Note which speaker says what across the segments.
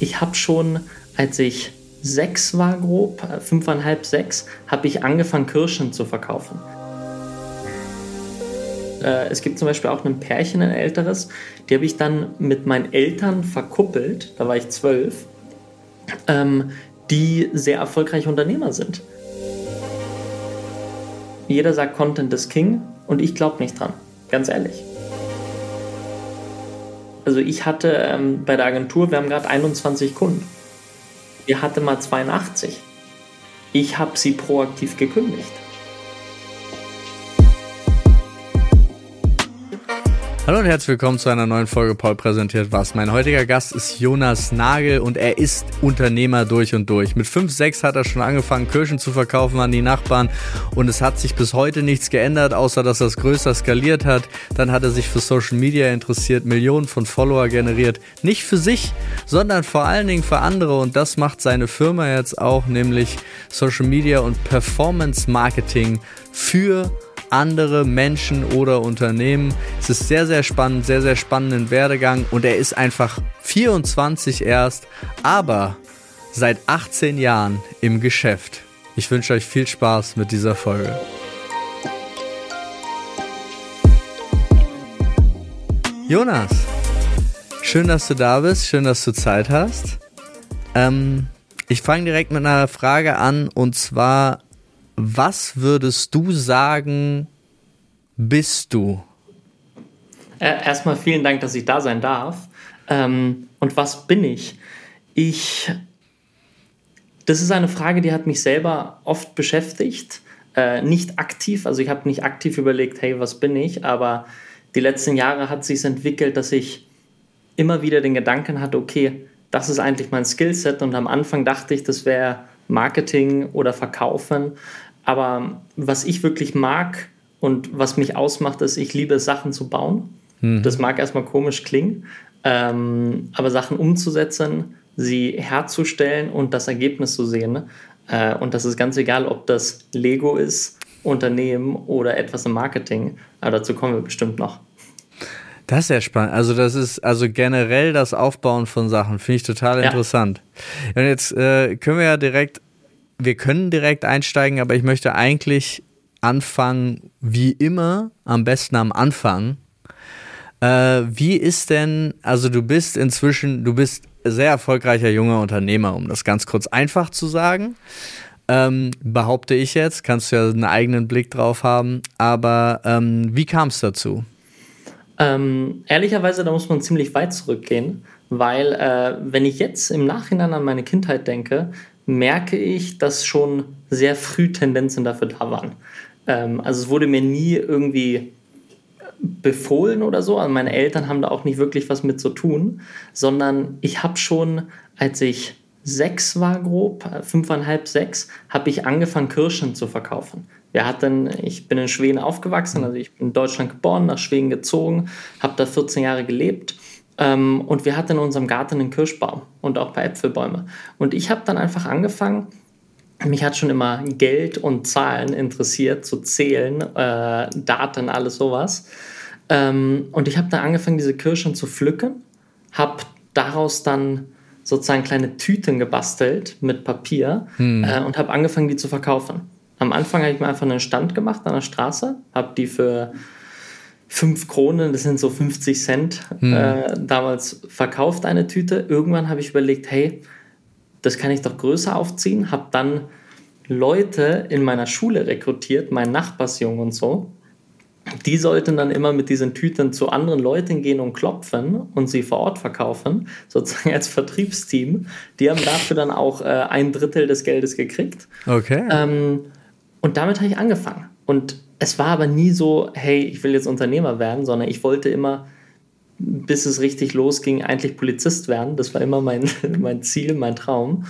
Speaker 1: ich habe schon, als ich sechs war grob, äh, fünfeinhalb, sechs, habe ich angefangen, Kirschen zu verkaufen. Äh, es gibt zum Beispiel auch ein Pärchen, ein älteres, die habe ich dann mit meinen Eltern verkuppelt, da war ich zwölf, ähm, die sehr erfolgreiche Unternehmer sind. Jeder sagt, Content ist King und ich glaube nicht dran, ganz ehrlich. Also ich hatte ähm, bei der Agentur, wir haben gerade 21 Kunden. Wir hatten mal 82. Ich habe sie proaktiv gekündigt.
Speaker 2: Hallo und herzlich willkommen zu einer neuen Folge Paul präsentiert was. Mein heutiger Gast ist Jonas Nagel und er ist Unternehmer durch und durch. Mit 5, 6 hat er schon angefangen, Kirschen zu verkaufen an die Nachbarn und es hat sich bis heute nichts geändert, außer dass es größer skaliert hat. Dann hat er sich für Social Media interessiert, Millionen von Follower generiert. Nicht für sich, sondern vor allen Dingen für andere und das macht seine Firma jetzt auch, nämlich Social Media und Performance Marketing für andere Menschen oder Unternehmen. Es ist sehr, sehr spannend, sehr, sehr spannenden Werdegang und er ist einfach 24 erst, aber seit 18 Jahren im Geschäft. Ich wünsche euch viel Spaß mit dieser Folge. Jonas, schön, dass du da bist, schön, dass du Zeit hast. Ähm, ich fange direkt mit einer Frage an und zwar, was würdest du sagen, bist du?
Speaker 1: Äh, erstmal vielen Dank, dass ich da sein darf. Ähm, und was bin ich? Ich. Das ist eine Frage, die hat mich selber oft beschäftigt. Äh, nicht aktiv, also ich habe nicht aktiv überlegt, hey, was bin ich? Aber die letzten Jahre hat sich entwickelt, dass ich immer wieder den Gedanken hatte, okay, das ist eigentlich mein Skillset. Und am Anfang dachte ich, das wäre Marketing oder Verkaufen. Aber was ich wirklich mag und was mich ausmacht, ist, ich liebe Sachen zu bauen. Mhm. Das mag erstmal komisch klingen, ähm, aber Sachen umzusetzen, sie herzustellen und das Ergebnis zu sehen. Ne? Äh, und das ist ganz egal, ob das Lego ist, Unternehmen oder etwas im Marketing. Aber dazu kommen wir bestimmt noch.
Speaker 2: Das ist ja spannend. Also das ist also generell das Aufbauen von Sachen finde ich total ja. interessant. Und jetzt äh, können wir ja direkt wir können direkt einsteigen, aber ich möchte eigentlich anfangen, wie immer, am besten am Anfang. Äh, wie ist denn, also du bist inzwischen, du bist sehr erfolgreicher junger Unternehmer, um das ganz kurz einfach zu sagen. Ähm, behaupte ich jetzt, kannst du ja einen eigenen Blick drauf haben, aber ähm, wie kam es dazu?
Speaker 1: Ähm, ehrlicherweise, da muss man ziemlich weit zurückgehen, weil äh, wenn ich jetzt im Nachhinein an meine Kindheit denke, merke ich, dass schon sehr früh Tendenzen dafür da waren. Ähm, also es wurde mir nie irgendwie befohlen oder so. Also meine Eltern haben da auch nicht wirklich was mit zu tun, sondern ich habe schon, als ich sechs war grob, fünfeinhalb, sechs, habe ich angefangen, Kirschen zu verkaufen. Wir hatten, ich bin in Schweden aufgewachsen, also ich bin in Deutschland geboren, nach Schweden gezogen, habe da 14 Jahre gelebt ähm, und wir hatten in unserem Garten einen Kirschbaum und auch ein paar Äpfelbäume. Und ich habe dann einfach angefangen, mich hat schon immer Geld und Zahlen interessiert, zu zählen, äh, Daten, alles sowas. Ähm, und ich habe dann angefangen, diese Kirschen zu pflücken, habe daraus dann sozusagen kleine Tüten gebastelt mit Papier hm. äh, und habe angefangen, die zu verkaufen. Am Anfang habe ich mir einfach einen Stand gemacht an der Straße, habe die für 5 Kronen, das sind so 50 Cent, hm. äh, damals verkauft eine Tüte. Irgendwann habe ich überlegt, hey, das kann ich doch größer aufziehen. Habe dann Leute in meiner Schule rekrutiert, mein Nachbarsjungen und so. Die sollten dann immer mit diesen Tüten zu anderen Leuten gehen und klopfen und sie vor Ort verkaufen, sozusagen als Vertriebsteam. Die haben dafür dann auch äh, ein Drittel des Geldes gekriegt.
Speaker 2: Okay.
Speaker 1: Ähm, und damit habe ich angefangen. Und es war aber nie so, hey, ich will jetzt Unternehmer werden, sondern ich wollte immer, bis es richtig losging, eigentlich Polizist werden. Das war immer mein, mein Ziel, mein Traum.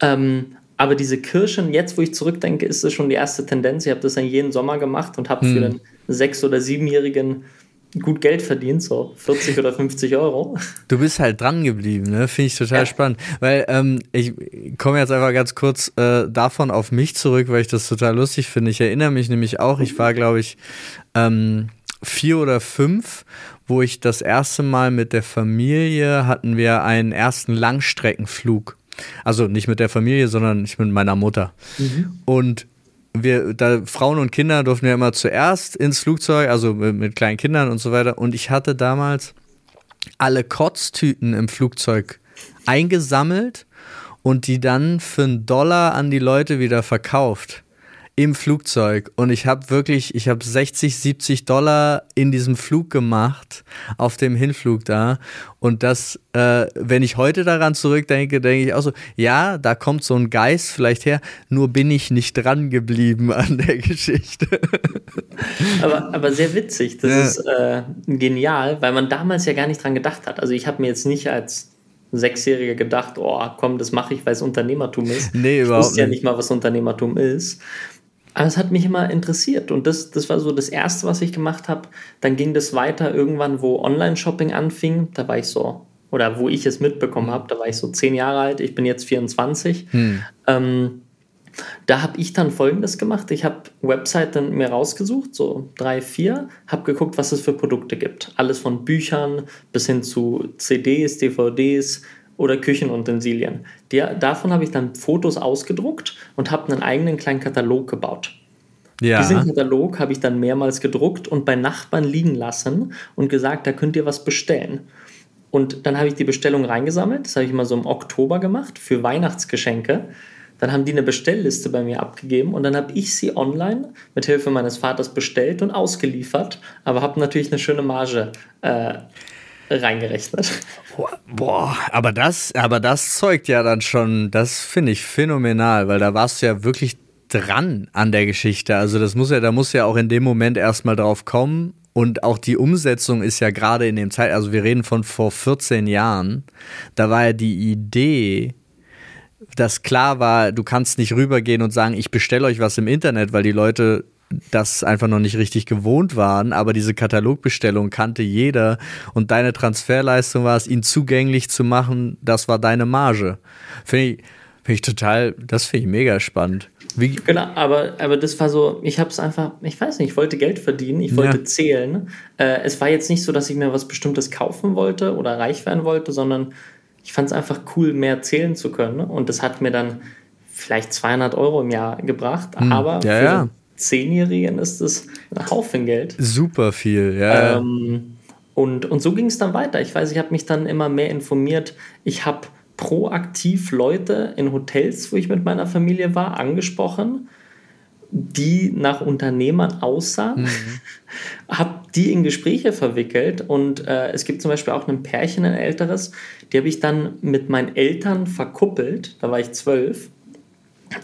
Speaker 1: Ähm, aber diese Kirschen, jetzt wo ich zurückdenke, ist es schon die erste Tendenz. Ich habe das dann jeden Sommer gemacht und habe hm. für einen sechs- oder siebenjährigen gut Geld verdient, so 40 oder 50 Euro.
Speaker 2: Du bist halt dran geblieben, ne? Finde ich total ja. spannend. Weil ähm, ich komme jetzt einfach ganz kurz äh, davon auf mich zurück, weil ich das total lustig finde. Ich erinnere mich nämlich auch, ich war, glaube ich, ähm, vier oder fünf wo ich das erste Mal mit der Familie hatten wir einen ersten Langstreckenflug. Also nicht mit der Familie, sondern ich mit meiner Mutter. Mhm. Und wir, da Frauen und Kinder durften ja immer zuerst ins Flugzeug, also mit, mit kleinen Kindern und so weiter. Und ich hatte damals alle Kotztüten im Flugzeug eingesammelt und die dann für einen Dollar an die Leute wieder verkauft im Flugzeug und ich habe wirklich, ich habe 60, 70 Dollar in diesem Flug gemacht, auf dem Hinflug da. Und das, äh, wenn ich heute daran zurückdenke, denke ich auch so, ja, da kommt so ein Geist vielleicht her, nur bin ich nicht dran geblieben an der Geschichte.
Speaker 1: aber, aber sehr witzig, das ja. ist äh, genial, weil man damals ja gar nicht dran gedacht hat. Also ich habe mir jetzt nicht als Sechsjähriger gedacht, oh komm, das mache ich, weil es Unternehmertum ist. Nee, überhaupt ich wusste ja nicht mal, was Unternehmertum ist. Aber es hat mich immer interessiert und das, das war so das Erste, was ich gemacht habe. Dann ging das weiter irgendwann, wo Online-Shopping anfing. Da war ich so, oder wo ich es mitbekommen habe, da war ich so zehn Jahre alt. Ich bin jetzt 24. Hm. Ähm, da habe ich dann Folgendes gemacht. Ich habe Webseiten mir rausgesucht, so drei, vier, habe geguckt, was es für Produkte gibt. Alles von Büchern bis hin zu CDs, DVDs, oder Küchenutensilien. Die, davon habe ich dann Fotos ausgedruckt und habe einen eigenen kleinen Katalog gebaut. Ja. Diesen Katalog habe ich dann mehrmals gedruckt und bei Nachbarn liegen lassen und gesagt, da könnt ihr was bestellen. Und dann habe ich die Bestellung reingesammelt. Das habe ich mal so im Oktober gemacht für Weihnachtsgeschenke. Dann haben die eine Bestellliste bei mir abgegeben und dann habe ich sie online mit Hilfe meines Vaters bestellt und ausgeliefert, aber habe natürlich eine schöne Marge äh, reingerechnet.
Speaker 2: Boah, aber das, aber das zeugt ja dann schon, das finde ich phänomenal, weil da warst du ja wirklich dran an der Geschichte. Also das muss ja, da muss ja auch in dem Moment erstmal drauf kommen. Und auch die Umsetzung ist ja gerade in dem Zeit, also wir reden von vor 14 Jahren, da war ja die Idee, dass klar war, du kannst nicht rübergehen und sagen, ich bestelle euch was im Internet, weil die Leute das einfach noch nicht richtig gewohnt waren, aber diese Katalogbestellung kannte jeder und deine Transferleistung war es, ihn zugänglich zu machen, das war deine Marge. Finde ich, find ich total, das finde ich mega spannend.
Speaker 1: Wie genau, aber, aber das war so, ich habe es einfach, ich weiß nicht, ich wollte Geld verdienen, ich wollte ja. zählen. Äh, es war jetzt nicht so, dass ich mir was Bestimmtes kaufen wollte oder reich werden wollte, sondern ich fand es einfach cool, mehr zählen zu können. Und das hat mir dann vielleicht 200 Euro im Jahr gebracht, hm. aber ja, ja Zehnjährigen ist es ein Haufen Geld.
Speaker 2: Super viel, ja.
Speaker 1: Ähm, und, und so ging es dann weiter. Ich weiß, ich habe mich dann immer mehr informiert. Ich habe proaktiv Leute in Hotels, wo ich mit meiner Familie war, angesprochen, die nach Unternehmern aussahen, mhm. habe die in Gespräche verwickelt und äh, es gibt zum Beispiel auch ein Pärchen, ein älteres, die habe ich dann mit meinen Eltern verkuppelt, da war ich zwölf,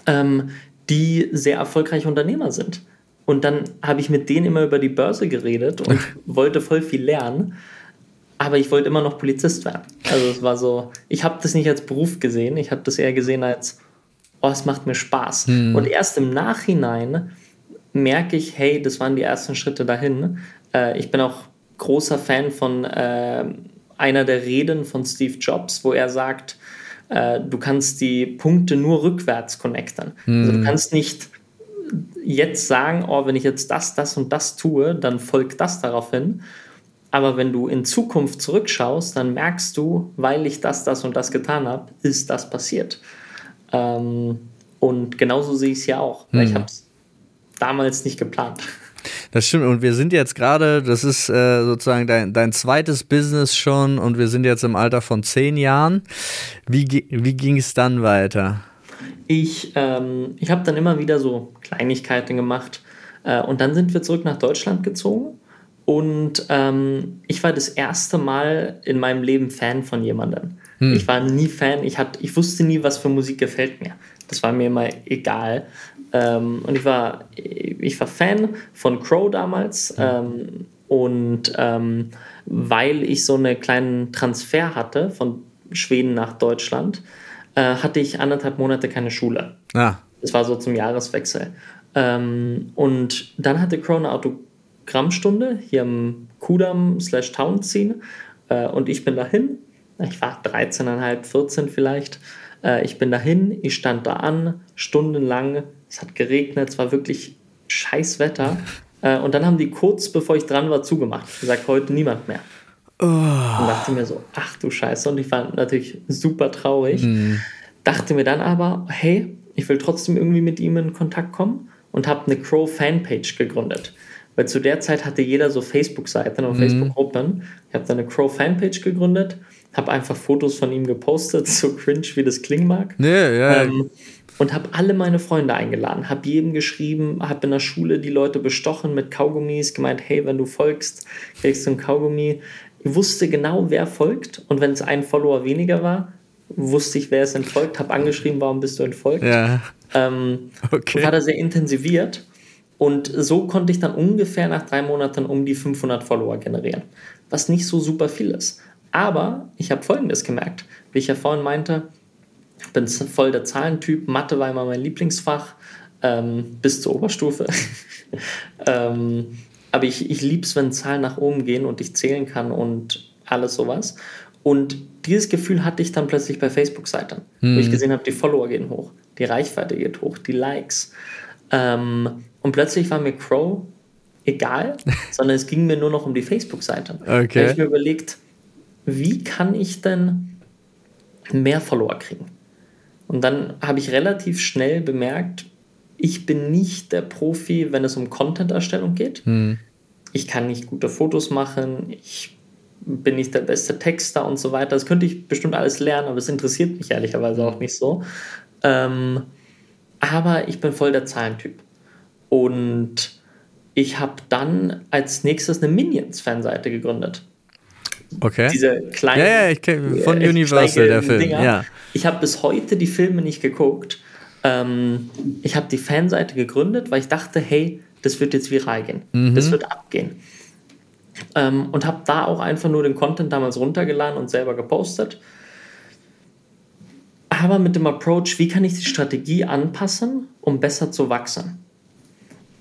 Speaker 1: ähm, die sehr erfolgreiche Unternehmer sind. Und dann habe ich mit denen immer über die Börse geredet und wollte voll viel lernen. Aber ich wollte immer noch Polizist werden. Also es war so, ich habe das nicht als Beruf gesehen, ich habe das eher gesehen als, oh, es macht mir Spaß. Mhm. Und erst im Nachhinein merke ich, hey, das waren die ersten Schritte dahin. Äh, ich bin auch großer Fan von äh, einer der Reden von Steve Jobs, wo er sagt, äh, du kannst die Punkte nur rückwärts connecten. Mhm. Also du hm. kannst nicht jetzt sagen, oh, wenn ich jetzt das, das und das tue, dann folgt das darauf hin. Aber wenn du in Zukunft zurückschaust, dann merkst du, weil ich das, das und das getan habe, ist das passiert. Ähm, und genauso sehe ich es ja auch. Mhm. ich habe es damals nicht geplant.
Speaker 2: Das stimmt. Und wir sind jetzt gerade, das ist äh, sozusagen dein, dein zweites Business schon und wir sind jetzt im Alter von zehn Jahren. Wie, wie ging es dann weiter?
Speaker 1: Ich, ähm, ich habe dann immer wieder so Kleinigkeiten gemacht äh, und dann sind wir zurück nach Deutschland gezogen. Und ähm, ich war das erste Mal in meinem Leben Fan von jemandem. Hm. Ich war nie Fan, ich, hat, ich wusste nie, was für Musik gefällt mir. Das war mir immer egal. Ähm, und ich war, ich war Fan von Crow damals. Ähm, und ähm, weil ich so einen kleinen Transfer hatte von Schweden nach Deutschland, äh, hatte ich anderthalb Monate keine Schule. Ah. Das war so zum Jahreswechsel. Ähm, und dann hatte Crow eine Autogrammstunde hier im Kudamm slash Townziehen. Äh, und ich bin dahin. Ich war 13,5, 14 vielleicht. Äh, ich bin dahin, ich stand da an, stundenlang es hat geregnet, es war wirklich scheiß Wetter. Äh, und dann haben die kurz bevor ich dran war zugemacht. Gesagt, heute niemand mehr. Oh. Und dachte mir so, ach du Scheiße. Und ich war natürlich super traurig. Mm. Dachte mir dann aber, hey, ich will trotzdem irgendwie mit ihm in Kontakt kommen und habe eine Crow-Fanpage gegründet. Weil zu der Zeit hatte jeder so Facebook-Seiten und mm. Facebook-Gruppen. Ich habe dann eine Crow-Fanpage gegründet, habe einfach Fotos von ihm gepostet, so cringe wie das klingen mag. Nee, ja. Ähm, und habe alle meine Freunde eingeladen, habe jedem geschrieben, habe in der Schule die Leute bestochen mit Kaugummis, gemeint, hey, wenn du folgst, kriegst du ein Kaugummi. Ich wusste genau, wer folgt und wenn es ein Follower weniger war, wusste ich, wer es entfolgt, habe angeschrieben, warum bist du entfolgt. Ja. Ähm, okay. War da sehr intensiviert und so konnte ich dann ungefähr nach drei Monaten um die 500 Follower generieren, was nicht so super viel ist. Aber ich habe Folgendes gemerkt, wie ich ja vorhin meinte, bin voll der Zahlentyp, Mathe war immer mein Lieblingsfach, ähm, bis zur Oberstufe. ähm, aber ich, ich liebe es, wenn Zahlen nach oben gehen und ich zählen kann und alles sowas. Und dieses Gefühl hatte ich dann plötzlich bei Facebook-Seiten, hm. wo ich hm. gesehen habe, die Follower gehen hoch, die Reichweite geht hoch, die Likes. Ähm, und plötzlich war mir Crow egal, sondern es ging mir nur noch um die Facebook-Seite. Okay. Da habe ich mir überlegt, wie kann ich denn mehr Follower kriegen? Und dann habe ich relativ schnell bemerkt, ich bin nicht der Profi, wenn es um Content-Erstellung geht. Hm. Ich kann nicht gute Fotos machen, ich bin nicht der beste Texter und so weiter. Das könnte ich bestimmt alles lernen, aber es interessiert mich ehrlicherweise auch nicht so. Ähm, aber ich bin voll der Zahlentyp. Und ich habe dann als nächstes eine Minions-Fanseite gegründet. Okay. Diese kleinen. Ja, ja, ich kenn, von äh, Universal, der Film. Ja. Ich habe bis heute die Filme nicht geguckt. Ähm, ich habe die Fanseite gegründet, weil ich dachte, hey, das wird jetzt viral gehen. Mhm. Das wird abgehen. Ähm, und habe da auch einfach nur den Content damals runtergeladen und selber gepostet. Aber mit dem Approach, wie kann ich die Strategie anpassen, um besser zu wachsen?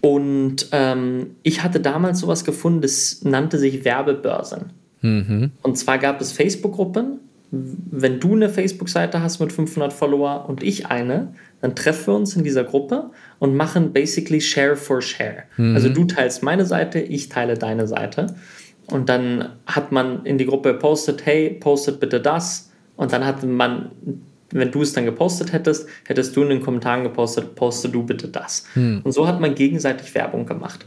Speaker 1: Und ähm, ich hatte damals sowas gefunden, das nannte sich Werbebörsen. Mhm. Und zwar gab es Facebook-Gruppen. Wenn du eine Facebook-Seite hast mit 500 Follower und ich eine, dann treffen wir uns in dieser Gruppe und machen basically Share for Share. Mhm. Also du teilst meine Seite, ich teile deine Seite. Und dann hat man in die Gruppe gepostet, hey, postet bitte das. Und dann hat man, wenn du es dann gepostet hättest, hättest du in den Kommentaren gepostet, poste du bitte das. Mhm. Und so hat man gegenseitig Werbung gemacht.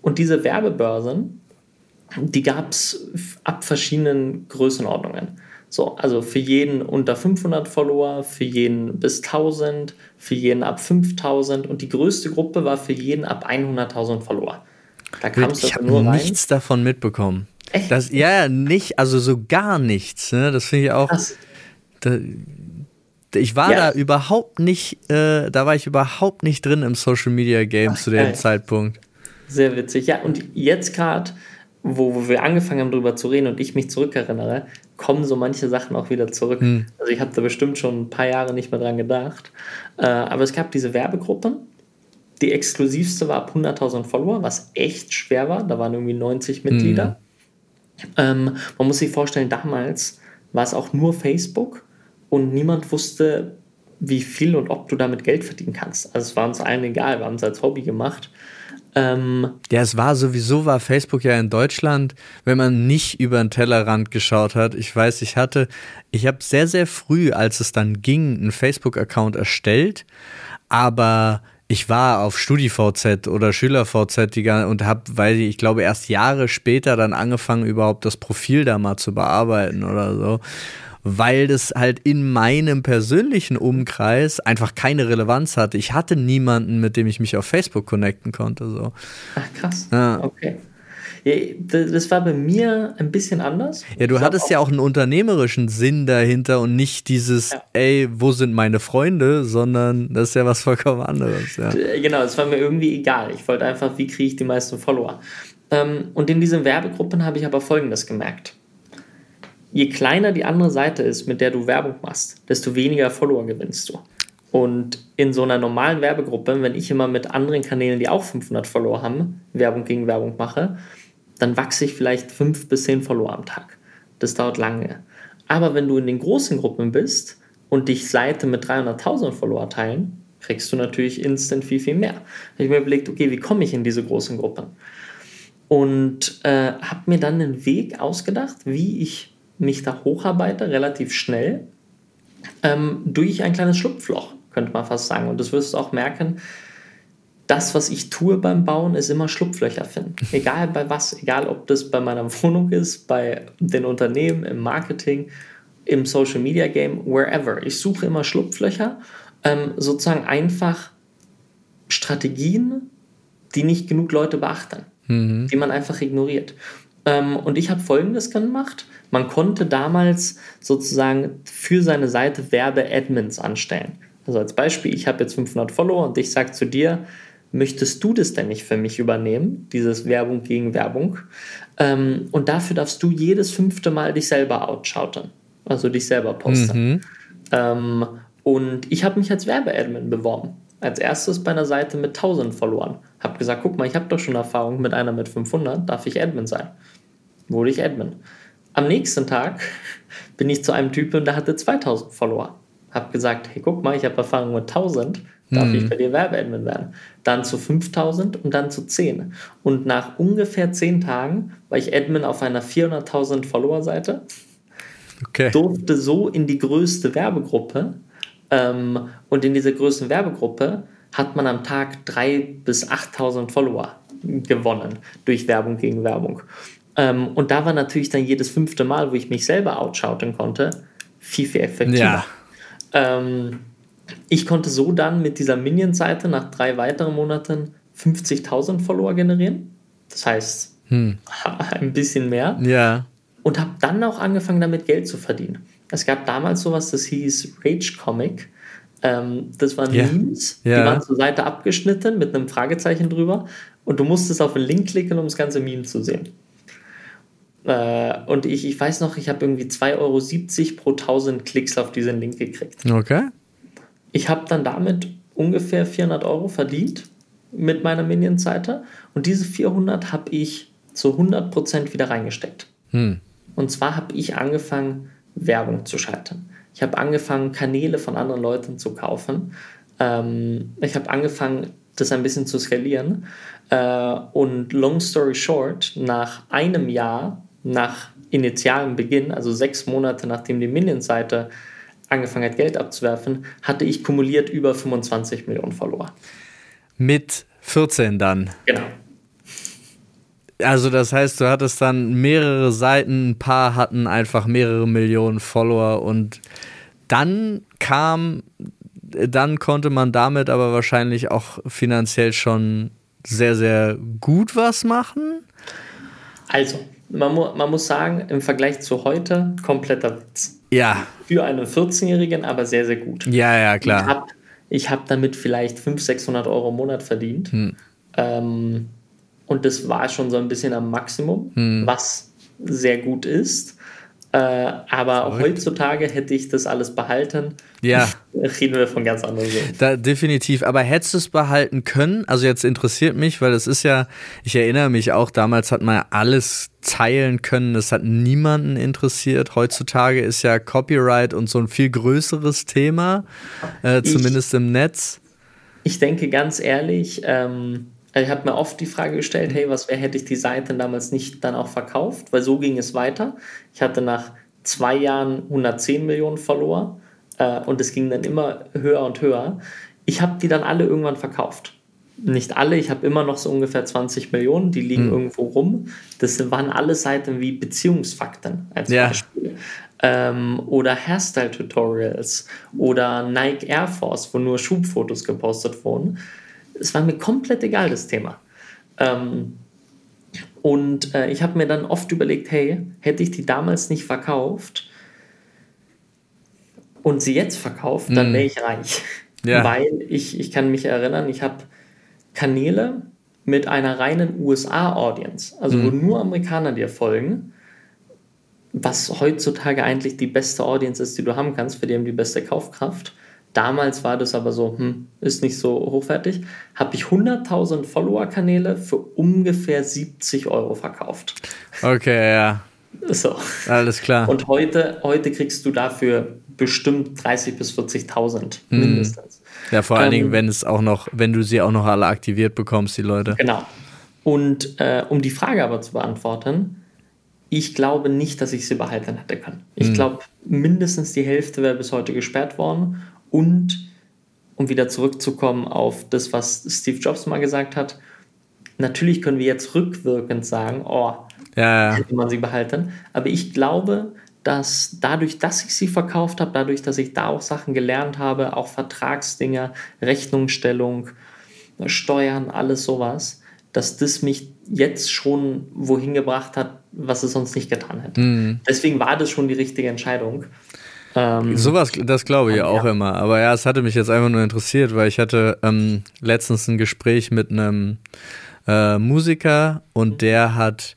Speaker 1: Und diese Werbebörsen, die gab es ab verschiedenen Größenordnungen. So, also für jeden unter 500 Follower, für jeden bis 1000, für jeden ab 5000 und die größte Gruppe war für jeden ab 100.000 Follower.
Speaker 2: Da kam es Ich habe nichts davon mitbekommen. Echt? Das, ja, nicht, also so gar nichts. Ne? Das finde ich auch. Da, ich war ja. da überhaupt nicht, äh, da war ich überhaupt nicht drin im Social Media Game Ach, zu dem geil. Zeitpunkt.
Speaker 1: Sehr witzig. Ja, und jetzt gerade wo, wo wir angefangen haben, darüber zu reden und ich mich zurückerinnere, kommen so manche Sachen auch wieder zurück. Mhm. Also ich habe da bestimmt schon ein paar Jahre nicht mehr dran gedacht. Äh, aber es gab diese Werbegruppen. Die exklusivste war ab 100.000 Follower, was echt schwer war. Da waren irgendwie 90 Mitglieder. Mhm. Ähm, man muss sich vorstellen, damals war es auch nur Facebook und niemand wusste, wie viel und ob du damit Geld verdienen kannst. Also es war uns allen egal, wir haben es als Hobby gemacht.
Speaker 2: Ähm, ja, es war sowieso, war Facebook ja in Deutschland, wenn man nicht über den Tellerrand geschaut hat. Ich weiß, ich hatte, ich habe sehr, sehr früh, als es dann ging, einen Facebook-Account erstellt, aber ich war auf StudiVZ oder SchülerVZ und habe, weil ich glaube, erst Jahre später dann angefangen, überhaupt das Profil da mal zu bearbeiten oder so weil das halt in meinem persönlichen Umkreis einfach keine Relevanz hatte. Ich hatte niemanden, mit dem ich mich auf Facebook connecten konnte. So.
Speaker 1: Ach krass. Ja. Okay. Ja, das war bei mir ein bisschen anders.
Speaker 2: Ja, du hattest auch ja auch einen unternehmerischen Sinn dahinter und nicht dieses, ja. ey, wo sind meine Freunde, sondern das ist ja was vollkommen anderes. Ja.
Speaker 1: Genau, es war mir irgendwie egal. Ich wollte einfach, wie kriege ich die meisten Follower. Ähm, und in diesen Werbegruppen habe ich aber Folgendes gemerkt je kleiner die andere Seite ist, mit der du Werbung machst, desto weniger Follower gewinnst du. Und in so einer normalen Werbegruppe, wenn ich immer mit anderen Kanälen, die auch 500 Follower haben, Werbung gegen Werbung mache, dann wachse ich vielleicht 5 bis 10 Follower am Tag. Das dauert lange. Aber wenn du in den großen Gruppen bist und dich Seite mit 300.000 Follower teilen, kriegst du natürlich instant viel, viel mehr. Da habe ich mir überlegt, okay, wie komme ich in diese großen Gruppen? und äh, habe mir dann einen Weg ausgedacht, wie ich mich da hocharbeite, relativ schnell, ähm, durch ein kleines Schlupfloch, könnte man fast sagen. Und das wirst du auch merken, das, was ich tue beim Bauen, ist immer Schlupflöcher finden. Egal bei was, egal ob das bei meiner Wohnung ist, bei den Unternehmen, im Marketing, im Social Media Game, wherever. Ich suche immer Schlupflöcher, ähm, sozusagen einfach Strategien, die nicht genug Leute beachten, mhm. die man einfach ignoriert. Ähm, und ich habe Folgendes gemacht. Man konnte damals sozusagen für seine Seite Werbe-Admins anstellen. Also als Beispiel, ich habe jetzt 500 Follower und ich sage zu dir, möchtest du das denn nicht für mich übernehmen, dieses Werbung gegen Werbung? Ähm, und dafür darfst du jedes fünfte Mal dich selber outshouten, also dich selber posten. Mhm. Ähm, und ich habe mich als Werbeadmin beworben. Als erstes bei einer Seite mit 1000 Followern. Habe gesagt, guck mal, ich habe doch schon Erfahrung mit einer mit 500, darf ich Admin sein? Wurde ich Admin. Am nächsten Tag bin ich zu einem Typen und der hatte 2000 Follower. Habe gesagt, hey, guck mal, ich habe Erfahrung mit 1000, darf hm. ich bei dir Werbeadmin werden? Dann zu 5000 und dann zu 10. Und nach ungefähr 10 Tagen war ich Admin auf einer 400.000 Follower-Seite. Okay. Durfte so in die größte Werbegruppe. Ähm, und in dieser größten Werbegruppe hat man am Tag 3.000 bis 8.000 Follower gewonnen durch Werbung gegen Werbung. Ähm, und da war natürlich dann jedes fünfte Mal, wo ich mich selber outshouten konnte, viel, viel effektiver. Ja. Ähm, ich konnte so dann mit dieser Minion-Seite nach drei weiteren Monaten 50.000 Follower generieren. Das heißt, hm. ein bisschen mehr.
Speaker 2: Ja.
Speaker 1: Und habe dann auch angefangen, damit Geld zu verdienen. Es gab damals sowas, das hieß Rage Comic. Ähm, das waren yeah. Memes, yeah. die waren zur Seite abgeschnitten mit einem Fragezeichen drüber. Und du musstest auf den Link klicken, um das ganze Meme zu sehen. Äh, und ich, ich weiß noch, ich habe irgendwie 2,70 Euro pro 1000 Klicks auf diesen Link gekriegt.
Speaker 2: Okay.
Speaker 1: Ich habe dann damit ungefähr 400 Euro verdient mit meiner Minion-Seite und diese 400 habe ich zu 100% wieder reingesteckt. Hm. Und zwar habe ich angefangen, Werbung zu schalten. Ich habe angefangen, Kanäle von anderen Leuten zu kaufen. Ähm, ich habe angefangen, das ein bisschen zu skalieren. Äh, und long story short, nach einem Jahr, nach initialem Beginn, also sechs Monate nachdem die Minion-Seite angefangen hat, Geld abzuwerfen, hatte ich kumuliert über 25 Millionen Follower.
Speaker 2: Mit 14 dann?
Speaker 1: Genau.
Speaker 2: Also das heißt, du hattest dann mehrere Seiten, ein paar hatten einfach mehrere Millionen Follower und dann kam, dann konnte man damit aber wahrscheinlich auch finanziell schon sehr, sehr gut was machen.
Speaker 1: Also, man, mu man muss sagen, im Vergleich zu heute, kompletter Witz.
Speaker 2: Ja.
Speaker 1: Für einen 14-Jährigen aber sehr, sehr gut.
Speaker 2: Ja, ja, klar.
Speaker 1: Ich habe hab damit vielleicht 500, 600 Euro im Monat verdient. Hm. Ähm, und das war schon so ein bisschen am Maximum, hm. was sehr gut ist. Äh, aber Verrückt. heutzutage hätte ich das alles behalten.
Speaker 2: Ja.
Speaker 1: Reden wir von ganz anderen Dingen.
Speaker 2: Da, definitiv. Aber hättest du es behalten können? Also jetzt interessiert mich, weil es ist ja, ich erinnere mich auch, damals hat man alles teilen können. Das hat niemanden interessiert. Heutzutage ist ja Copyright und so ein viel größeres Thema, äh, zumindest ich, im Netz.
Speaker 1: Ich denke ganz ehrlich, ähm, ich habe mir oft die Frage gestellt, hey, was wäre, hätte ich die Seite damals nicht dann auch verkauft? Weil so ging es weiter. Ich hatte nach zwei Jahren 110 Millionen Follower äh, und es ging dann immer höher und höher. Ich habe die dann alle irgendwann verkauft. Nicht alle, ich habe immer noch so ungefähr 20 Millionen, die liegen mhm. irgendwo rum. Das waren alle Seiten wie Beziehungsfakten als ja. Beispiel. Ähm, oder Hairstyle-Tutorials oder Nike Air Force, wo nur Schubfotos gepostet wurden es war mir komplett egal, das Thema. Ähm, und äh, ich habe mir dann oft überlegt, hey, hätte ich die damals nicht verkauft und sie jetzt verkauft, dann mhm. wäre ich reich. Ja. Weil ich, ich kann mich erinnern, ich habe Kanäle mit einer reinen USA-Audience, also mm. wo mhm. nur Amerikaner dir folgen, was heutzutage eigentlich die beste Audience ist, die du haben kannst, für die haben die beste Kaufkraft. Damals war das aber so, hm, ist nicht so hochwertig. Habe ich 100.000 Follower-Kanäle für ungefähr 70 Euro verkauft.
Speaker 2: Okay, ja.
Speaker 1: So.
Speaker 2: Alles klar.
Speaker 1: Und heute, heute kriegst du dafür bestimmt 30.000 bis 40.000 hm. mindestens.
Speaker 2: Ja, vor allen ähm, Dingen, wenn es auch noch, wenn du sie auch noch alle aktiviert bekommst, die Leute.
Speaker 1: Genau. Und äh, um die Frage aber zu beantworten, ich glaube nicht, dass ich sie behalten hätte können. Ich mhm. glaube, mindestens die Hälfte wäre bis heute gesperrt worden. Und um wieder zurückzukommen auf das, was Steve Jobs mal gesagt hat, natürlich können wir jetzt rückwirkend sagen, oh, ja, hätte man sie behalten. Aber ich glaube, dass dadurch, dass ich sie verkauft habe, dadurch, dass ich da auch Sachen gelernt habe, auch Vertragsdinger, Rechnungsstellung, Steuern, alles sowas, dass das mich jetzt schon wohin gebracht hat, was es sonst nicht getan hätte. Mhm. Deswegen war das schon die richtige Entscheidung.
Speaker 2: Ähm, Sowas, das glaube ich ja auch immer. Aber ja, es hatte mich jetzt einfach nur interessiert, weil ich hatte ähm, letztens ein Gespräch mit einem äh, Musiker und der hat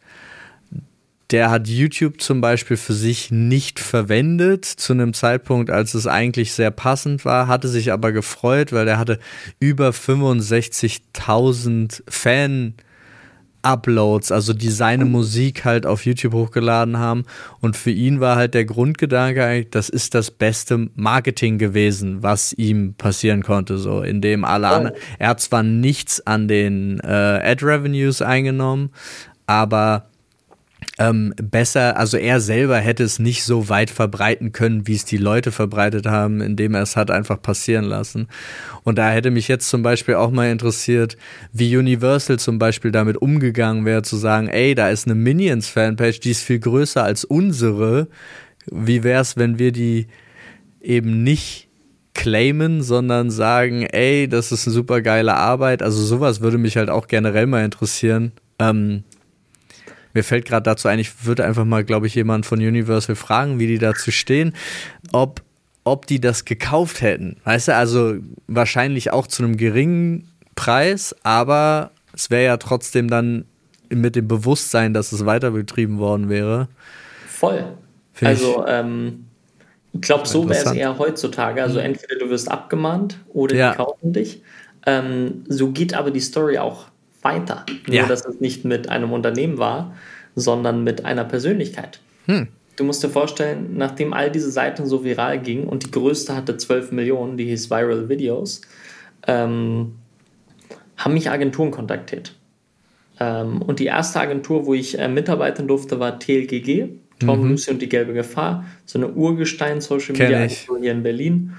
Speaker 2: der hat YouTube zum Beispiel für sich nicht verwendet zu einem Zeitpunkt, als es eigentlich sehr passend war, hatte sich aber gefreut, weil er hatte über 65.000 Fan Uploads, also die seine Musik halt auf YouTube hochgeladen haben. Und für ihn war halt der Grundgedanke eigentlich, das ist das beste Marketing gewesen, was ihm passieren konnte. So, indem alle anderen, er hat zwar nichts an den äh, Ad-Revenues eingenommen, aber ähm, besser, also er selber hätte es nicht so weit verbreiten können, wie es die Leute verbreitet haben, indem er es hat einfach passieren lassen. Und da hätte mich jetzt zum Beispiel auch mal interessiert, wie Universal zum Beispiel damit umgegangen wäre, zu sagen, ey, da ist eine Minions-Fanpage, die ist viel größer als unsere. Wie wäre es, wenn wir die eben nicht claimen, sondern sagen, ey, das ist eine super geile Arbeit. Also sowas würde mich halt auch generell mal interessieren. Ähm, mir fällt gerade dazu ein, ich würde einfach mal, glaube ich, jemanden von Universal fragen, wie die dazu stehen, ob, ob die das gekauft hätten. Weißt du, also wahrscheinlich auch zu einem geringen Preis, aber es wäre ja trotzdem dann mit dem Bewusstsein, dass es weiter betrieben worden wäre.
Speaker 1: Voll. Find also, ich, ähm, ich glaube, so wäre es eher heutzutage. Also, mhm. entweder du wirst abgemahnt oder ja. die kaufen dich. Ähm, so geht aber die Story auch weiter. Nur, ja. dass es nicht mit einem Unternehmen war, sondern mit einer Persönlichkeit. Hm. Du musst dir vorstellen, nachdem all diese Seiten so viral gingen und die größte hatte 12 Millionen, die hieß Viral Videos, ähm, haben mich Agenturen kontaktiert. Ähm, und die erste Agentur, wo ich äh, mitarbeiten durfte, war TLGG, Tom mhm. Lucy und die gelbe Gefahr, so eine Urgestein-Social Media Agentur hier in Berlin.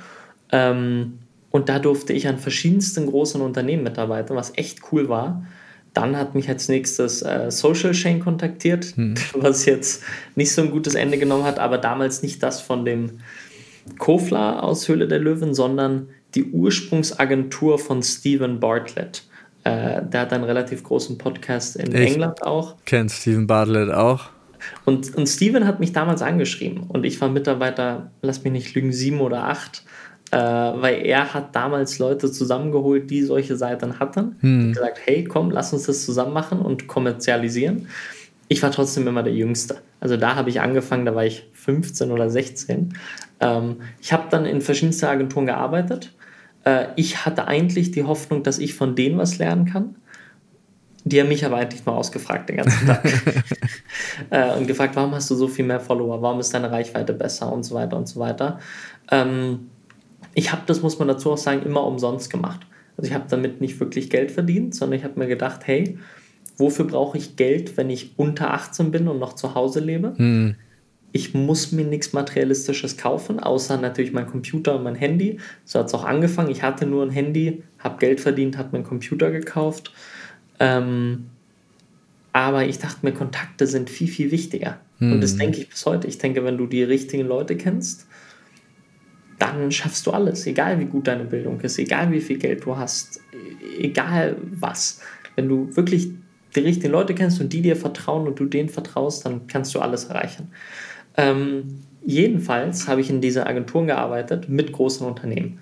Speaker 1: Ähm, und da durfte ich an verschiedensten großen Unternehmen mitarbeiten, was echt cool war. Dann hat mich als nächstes äh, Social Chain kontaktiert, hm. was jetzt nicht so ein gutes Ende genommen hat, aber damals nicht das von dem Kofler aus Höhle der Löwen, sondern die Ursprungsagentur von Stephen Bartlett. Äh, der hat einen relativ großen Podcast in ich England auch.
Speaker 2: Kennt Stephen Bartlett auch.
Speaker 1: Und, und Steven hat mich damals angeschrieben und ich war Mitarbeiter, lass mich nicht lügen, sieben oder acht äh, weil er hat damals Leute zusammengeholt, die solche Seiten hatten. Hm. Und gesagt, hey, komm, lass uns das zusammen machen und kommerzialisieren. Ich war trotzdem immer der Jüngste. Also da habe ich angefangen, da war ich 15 oder 16. Ähm, ich habe dann in verschiedensten Agenturen gearbeitet. Äh, ich hatte eigentlich die Hoffnung, dass ich von denen was lernen kann. Die haben mich aber eigentlich nur ausgefragt den ganzen Tag. äh, und gefragt, warum hast du so viel mehr Follower? Warum ist deine Reichweite besser? Und so weiter und so weiter. Ähm, ich habe das, muss man dazu auch sagen, immer umsonst gemacht. Also ich habe damit nicht wirklich Geld verdient, sondern ich habe mir gedacht, hey, wofür brauche ich Geld, wenn ich unter 18 bin und noch zu Hause lebe? Hm. Ich muss mir nichts Materialistisches kaufen, außer natürlich mein Computer und mein Handy. So hat es auch angefangen. Ich hatte nur ein Handy, habe Geld verdient, habe meinen Computer gekauft. Ähm, aber ich dachte mir, Kontakte sind viel, viel wichtiger. Hm. Und das hm. denke ich bis heute. Ich denke, wenn du die richtigen Leute kennst, dann schaffst du alles, egal wie gut deine Bildung ist, egal wie viel Geld du hast, egal was. Wenn du wirklich die richtigen Leute kennst und die dir vertrauen und du denen vertraust, dann kannst du alles erreichen. Ähm, jedenfalls habe ich in dieser Agenturen gearbeitet mit großen Unternehmen.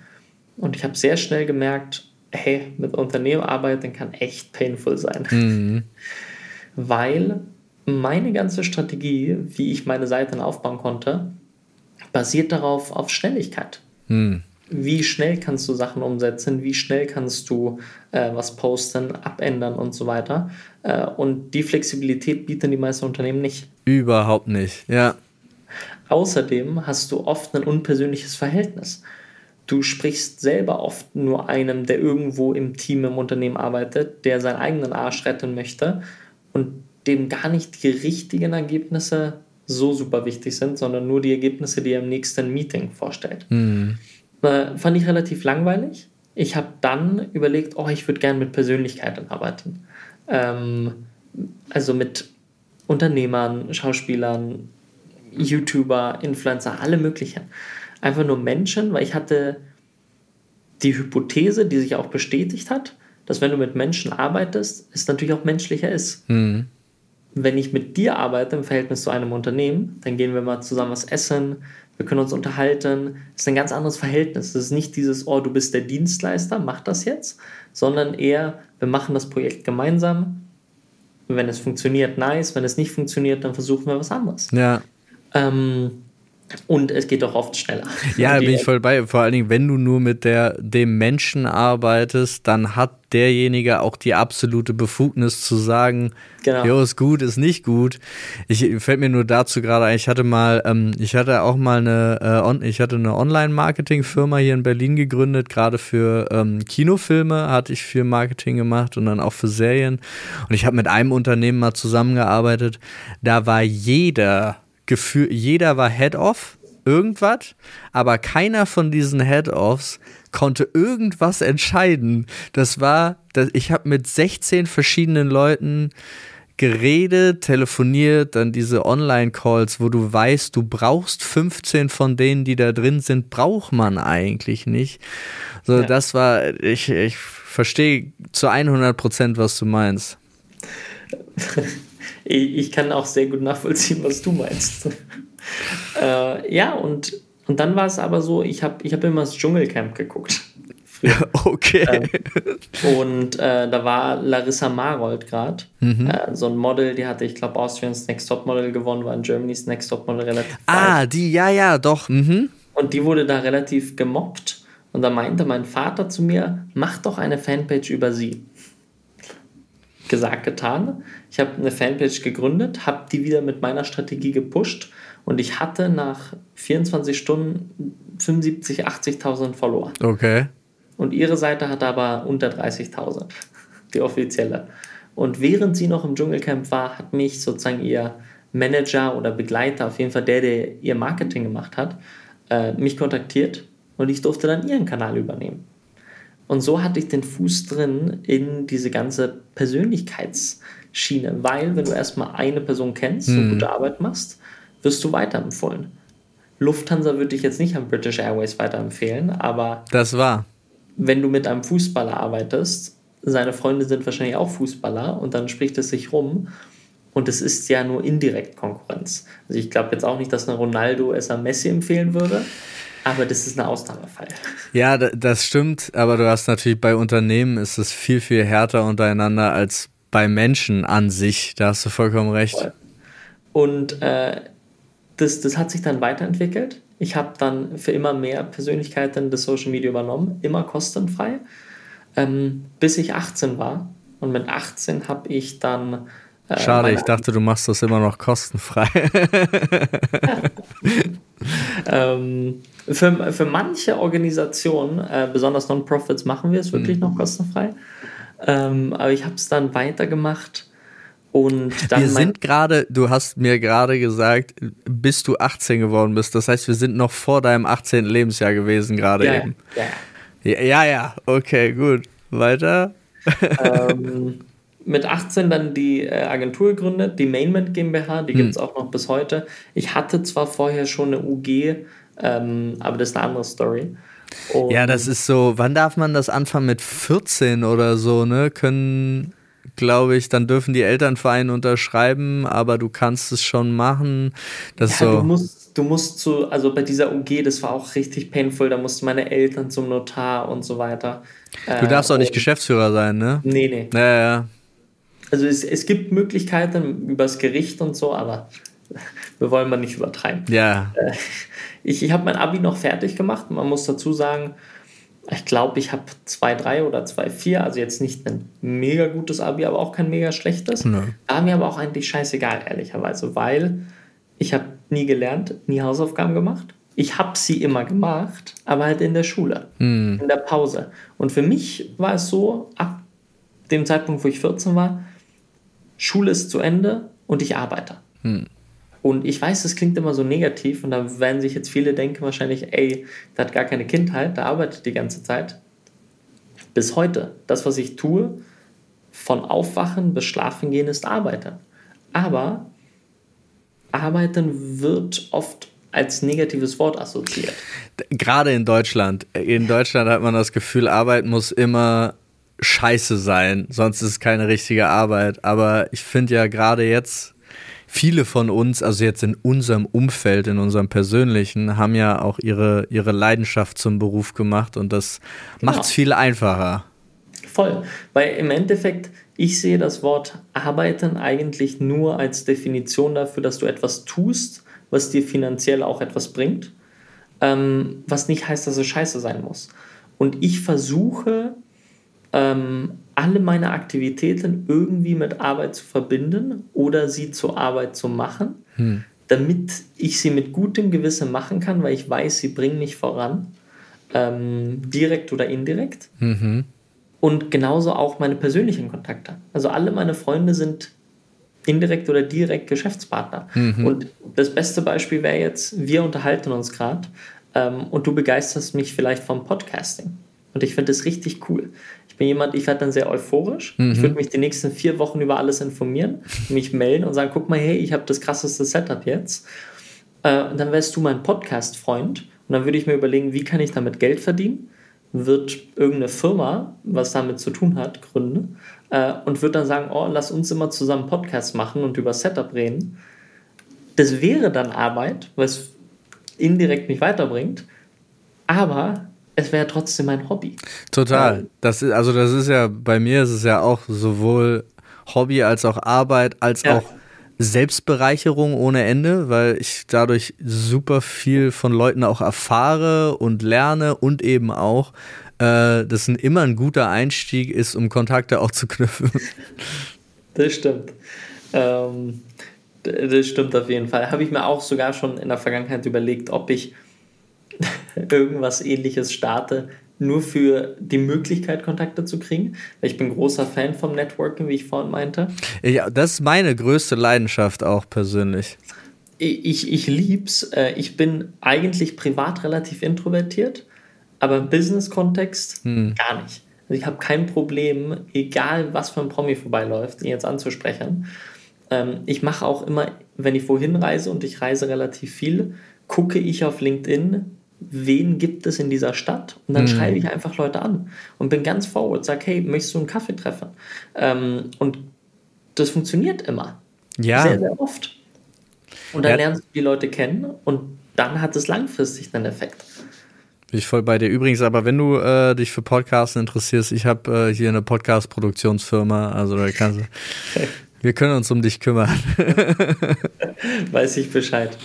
Speaker 1: Und ich habe sehr schnell gemerkt, hey, mit Unternehmen arbeiten kann echt painful sein. Mhm. Weil meine ganze Strategie, wie ich meine Seiten aufbauen konnte, basiert darauf auf Schnelligkeit. Hm. Wie schnell kannst du Sachen umsetzen? Wie schnell kannst du äh, was posten, abändern und so weiter? Äh, und die Flexibilität bieten die meisten Unternehmen nicht.
Speaker 2: Überhaupt nicht, ja.
Speaker 1: Außerdem hast du oft ein unpersönliches Verhältnis. du sprichst selber oft nur einem, der irgendwo im Team im Unternehmen arbeitet, der seinen eigenen Arsch retten möchte und dem gar nicht die richtigen Ergebnisse so super wichtig sind, sondern nur die Ergebnisse, die er im nächsten Meeting vorstellt. Mhm. Äh, fand ich relativ langweilig. Ich habe dann überlegt, oh, ich würde gerne mit Persönlichkeiten arbeiten. Ähm, also mit Unternehmern, Schauspielern, YouTuber, Influencer, alle möglichen. Einfach nur Menschen, weil ich hatte die Hypothese, die sich auch bestätigt hat, dass wenn du mit Menschen arbeitest, es natürlich auch menschlicher ist. Mhm. Wenn ich mit dir arbeite im Verhältnis zu einem Unternehmen, dann gehen wir mal zusammen was essen, wir können uns unterhalten. Das ist ein ganz anderes Verhältnis. Das ist nicht dieses, oh, du bist der Dienstleister, mach das jetzt, sondern eher, wir machen das Projekt gemeinsam. Wenn es funktioniert, nice. Wenn es nicht funktioniert, dann versuchen wir was anderes. Ja. Ähm, und es geht auch oft schneller.
Speaker 2: Ja, bin ich voll bei. Vor allen Dingen, wenn du nur mit der, dem Menschen arbeitest, dann hat derjenige auch die absolute Befugnis zu sagen, genau. jo, ist gut, ist nicht gut. Ich fällt mir nur dazu gerade ein, ich hatte mal, ähm, ich hatte auch mal eine, äh, on, ich hatte eine Online-Marketing-Firma hier in Berlin gegründet, gerade für ähm, Kinofilme hatte ich viel Marketing gemacht und dann auch für Serien. Und ich habe mit einem Unternehmen mal zusammengearbeitet, da war jeder Gefühl, jeder war Head-Off, irgendwas, aber keiner von diesen Head-Offs konnte irgendwas entscheiden. Das war, das, ich habe mit 16 verschiedenen Leuten geredet, telefoniert, dann diese Online-Calls, wo du weißt, du brauchst 15 von denen, die da drin sind, braucht man eigentlich nicht. So, ja. das war, ich, ich verstehe zu 100 Prozent, was du meinst.
Speaker 1: ich kann auch sehr gut nachvollziehen, was du meinst. äh, ja, und, und dann war es aber so, ich habe ich hab immer das Dschungelcamp geguckt. Okay. Ähm, und äh, da war Larissa Marold gerade, mhm. äh, so ein Model, die hatte, ich glaube, Austrians Next Top Model gewonnen, war in Germany's Next Top Model relativ.
Speaker 2: Ah, weit. die, ja, ja, doch. Mhm.
Speaker 1: Und die wurde da relativ gemobbt. Und da meinte mein Vater zu mir, mach doch eine Fanpage über sie gesagt, getan. Ich habe eine Fanpage gegründet, habe die wieder mit meiner Strategie gepusht und ich hatte nach 24 Stunden 75, 80.000 Follower. Okay. Und ihre Seite hatte aber unter 30.000, die offizielle. Und während sie noch im Dschungelcamp war, hat mich sozusagen ihr Manager oder Begleiter, auf jeden Fall der, der ihr Marketing gemacht hat, äh, mich kontaktiert und ich durfte dann ihren Kanal übernehmen. Und so hatte ich den Fuß drin in diese ganze Persönlichkeitsschiene, weil wenn du erstmal eine Person kennst und hm. gute Arbeit machst, wirst du weiterempfohlen. Lufthansa würde ich jetzt nicht an British Airways weiterempfehlen, aber
Speaker 2: das war.
Speaker 1: Wenn du mit einem Fußballer arbeitest, seine Freunde sind wahrscheinlich auch Fußballer und dann spricht es sich rum und es ist ja nur indirekt Konkurrenz. Also ich glaube jetzt auch nicht, dass ein Ronaldo es an Messi empfehlen würde. Aber das ist ein Ausnahmefall.
Speaker 2: Ja, das stimmt, aber du hast natürlich bei Unternehmen ist es viel, viel härter untereinander als bei Menschen an sich. Da hast du vollkommen recht.
Speaker 1: Und äh, das, das hat sich dann weiterentwickelt. Ich habe dann für immer mehr Persönlichkeiten das Social Media übernommen, immer kostenfrei, ähm, bis ich 18 war. Und mit 18 habe ich dann.
Speaker 2: Äh, Schade, ich dachte, du machst das immer noch kostenfrei.
Speaker 1: ähm, für, für manche Organisationen, äh, besonders Non-Profits, machen wir es wirklich mhm. noch kostenfrei. Ähm, aber ich habe es dann weitergemacht. Und dann
Speaker 2: wir sind gerade, du hast mir gerade gesagt, bis du 18 geworden bist. Das heißt, wir sind noch vor deinem 18. Lebensjahr gewesen, gerade ja, eben. Ja. ja, ja, ja, okay, gut. Weiter.
Speaker 1: Ähm, mit 18 dann die äh, Agentur gegründet, die Mainment GmbH, die hm. gibt es auch noch bis heute. Ich hatte zwar vorher schon eine UG, ähm, aber das ist eine andere Story.
Speaker 2: Und ja, das ist so, wann darf man das anfangen mit 14 oder so, ne? Können, glaube ich, dann dürfen die Elternvereine unterschreiben, aber du kannst es schon machen. Das ja, so.
Speaker 1: du musst, du musst zu, also bei dieser UG, das war auch richtig painful, da mussten meine Eltern zum Notar und so weiter.
Speaker 2: Du darfst äh, auch nicht Geschäftsführer sein, ne? Nee, nee. Ja, ja.
Speaker 1: Also es, es gibt Möglichkeiten übers Gericht und so, aber wir wollen mal nicht übertreiben. Ja. Äh, ich ich habe mein Abi noch fertig gemacht. Man muss dazu sagen, ich glaube, ich habe 2,3 oder 2,4, also jetzt nicht ein mega gutes Abi, aber auch kein mega schlechtes. Nee. War mir aber auch eigentlich scheißegal, ehrlicherweise, weil ich habe nie gelernt, nie Hausaufgaben gemacht. ich habe sie immer gemacht, aber halt in der Schule,
Speaker 2: Hm.
Speaker 1: in der Pause. Und für mich war es so, ab dem Zeitpunkt, wo ich 14 war, Schule ist zu Ende und ich arbeite. Und ich weiß, das klingt immer so negativ und da werden sich jetzt viele denken wahrscheinlich, ey, der hat gar keine Kindheit, der arbeitet die ganze Zeit. Bis heute, das, was ich tue, von Aufwachen bis Schlafen gehen, ist Arbeiten. Aber Arbeiten wird oft als negatives Wort assoziiert.
Speaker 2: Gerade in Deutschland. In Deutschland hat man das Gefühl, Arbeit muss immer scheiße sein, sonst ist es keine richtige Arbeit. Aber ich finde ja gerade jetzt, viele von uns, also jetzt in unserem Umfeld, in unserem persönlichen, haben ja auch ihre, ihre Leidenschaft zum Beruf gemacht und das
Speaker 1: Genau.
Speaker 2: macht es viel einfacher.
Speaker 1: Voll. Weil im Endeffekt, ich sehe das Wort arbeiten eigentlich nur als Definition dafür, dass du etwas tust, was dir finanziell auch etwas bringt, ähm, was nicht heißt, dass es scheiße sein muss. Und ich versuche, ähm, alle meine Aktivitäten irgendwie mit Arbeit zu verbinden oder sie zur Arbeit zu machen, damit ich sie mit gutem Gewissen machen kann, weil ich weiß, sie bringen mich voran, ähm, direkt oder indirekt. Und genauso auch meine persönlichen Kontakte. Also alle meine Freunde sind indirekt oder direkt Geschäftspartner. Und das beste Beispiel wäre jetzt, wir unterhalten uns gerade ähm, und du begeisterst mich vielleicht vom Podcasting. Und ich finde das richtig cool. Ich bin jemand, ich werde dann sehr euphorisch. Ich würde mich die nächsten vier Wochen über alles informieren, mich melden und sagen, guck mal, hey, ich habe das krasseste Setup jetzt. Äh, und dann wärst du mein Podcast-Freund. Und dann würde ich mir überlegen, wie kann ich damit Geld verdienen? Wird irgendeine Firma, was damit zu tun hat, gründen äh, und würde dann sagen, oh, lass uns immer zusammen Podcasts machen und über Setup reden. Das wäre dann Arbeit, es indirekt mich weiterbringt, aber es wäre trotzdem mein Hobby.
Speaker 2: Total. Das ist, also das ist ja, bei mir ist es ja auch sowohl Hobby als auch Arbeit, als
Speaker 1: Ja.
Speaker 2: auch Selbstbereicherung ohne Ende, weil ich dadurch super viel von Leuten auch erfahre und lerne und eben auch, äh, das ein, immer ein guter Einstieg ist, um Kontakte auch zu knüpfen.
Speaker 1: Das stimmt. Ähm, das stimmt auf jeden Fall. Habe ich mir auch sogar schon in der Vergangenheit überlegt, ob ich irgendwas ähnliches starte, nur für die Möglichkeit, Kontakte zu kriegen. Ich bin großer Fan vom Networking, wie ich vorhin meinte.
Speaker 2: Ja, das ist meine größte Leidenschaft auch persönlich.
Speaker 1: Ich, ich lieb's. Äh, Ich bin eigentlich privat relativ introvertiert, aber im Business-Kontext gar nicht. Also ich habe kein Problem, egal was für ein Promi vorbeiläuft, ihn jetzt anzusprechen. Ähm, Ich mache auch immer, wenn ich wohin reise und ich reise relativ viel, gucke ich auf LinkedIn, wen gibt es in dieser Stadt und dann schreibe ich einfach Leute an und bin ganz forward, sage, hey, möchtest du einen Kaffee treffen? Ähm, Und das funktioniert immer.
Speaker 2: Ja.
Speaker 1: Sehr, sehr oft. Und dann
Speaker 2: Ja.
Speaker 1: lernst du die Leute kennen und dann hat es langfristig einen Effekt.
Speaker 2: Bin ich voll bei dir. Übrigens, aber wenn du äh, dich für Podcasten interessierst, ich habe äh, hier eine Podcast-Produktionsfirma, also da kannst du, wir können uns um dich kümmern.
Speaker 1: Weiß ich Bescheid.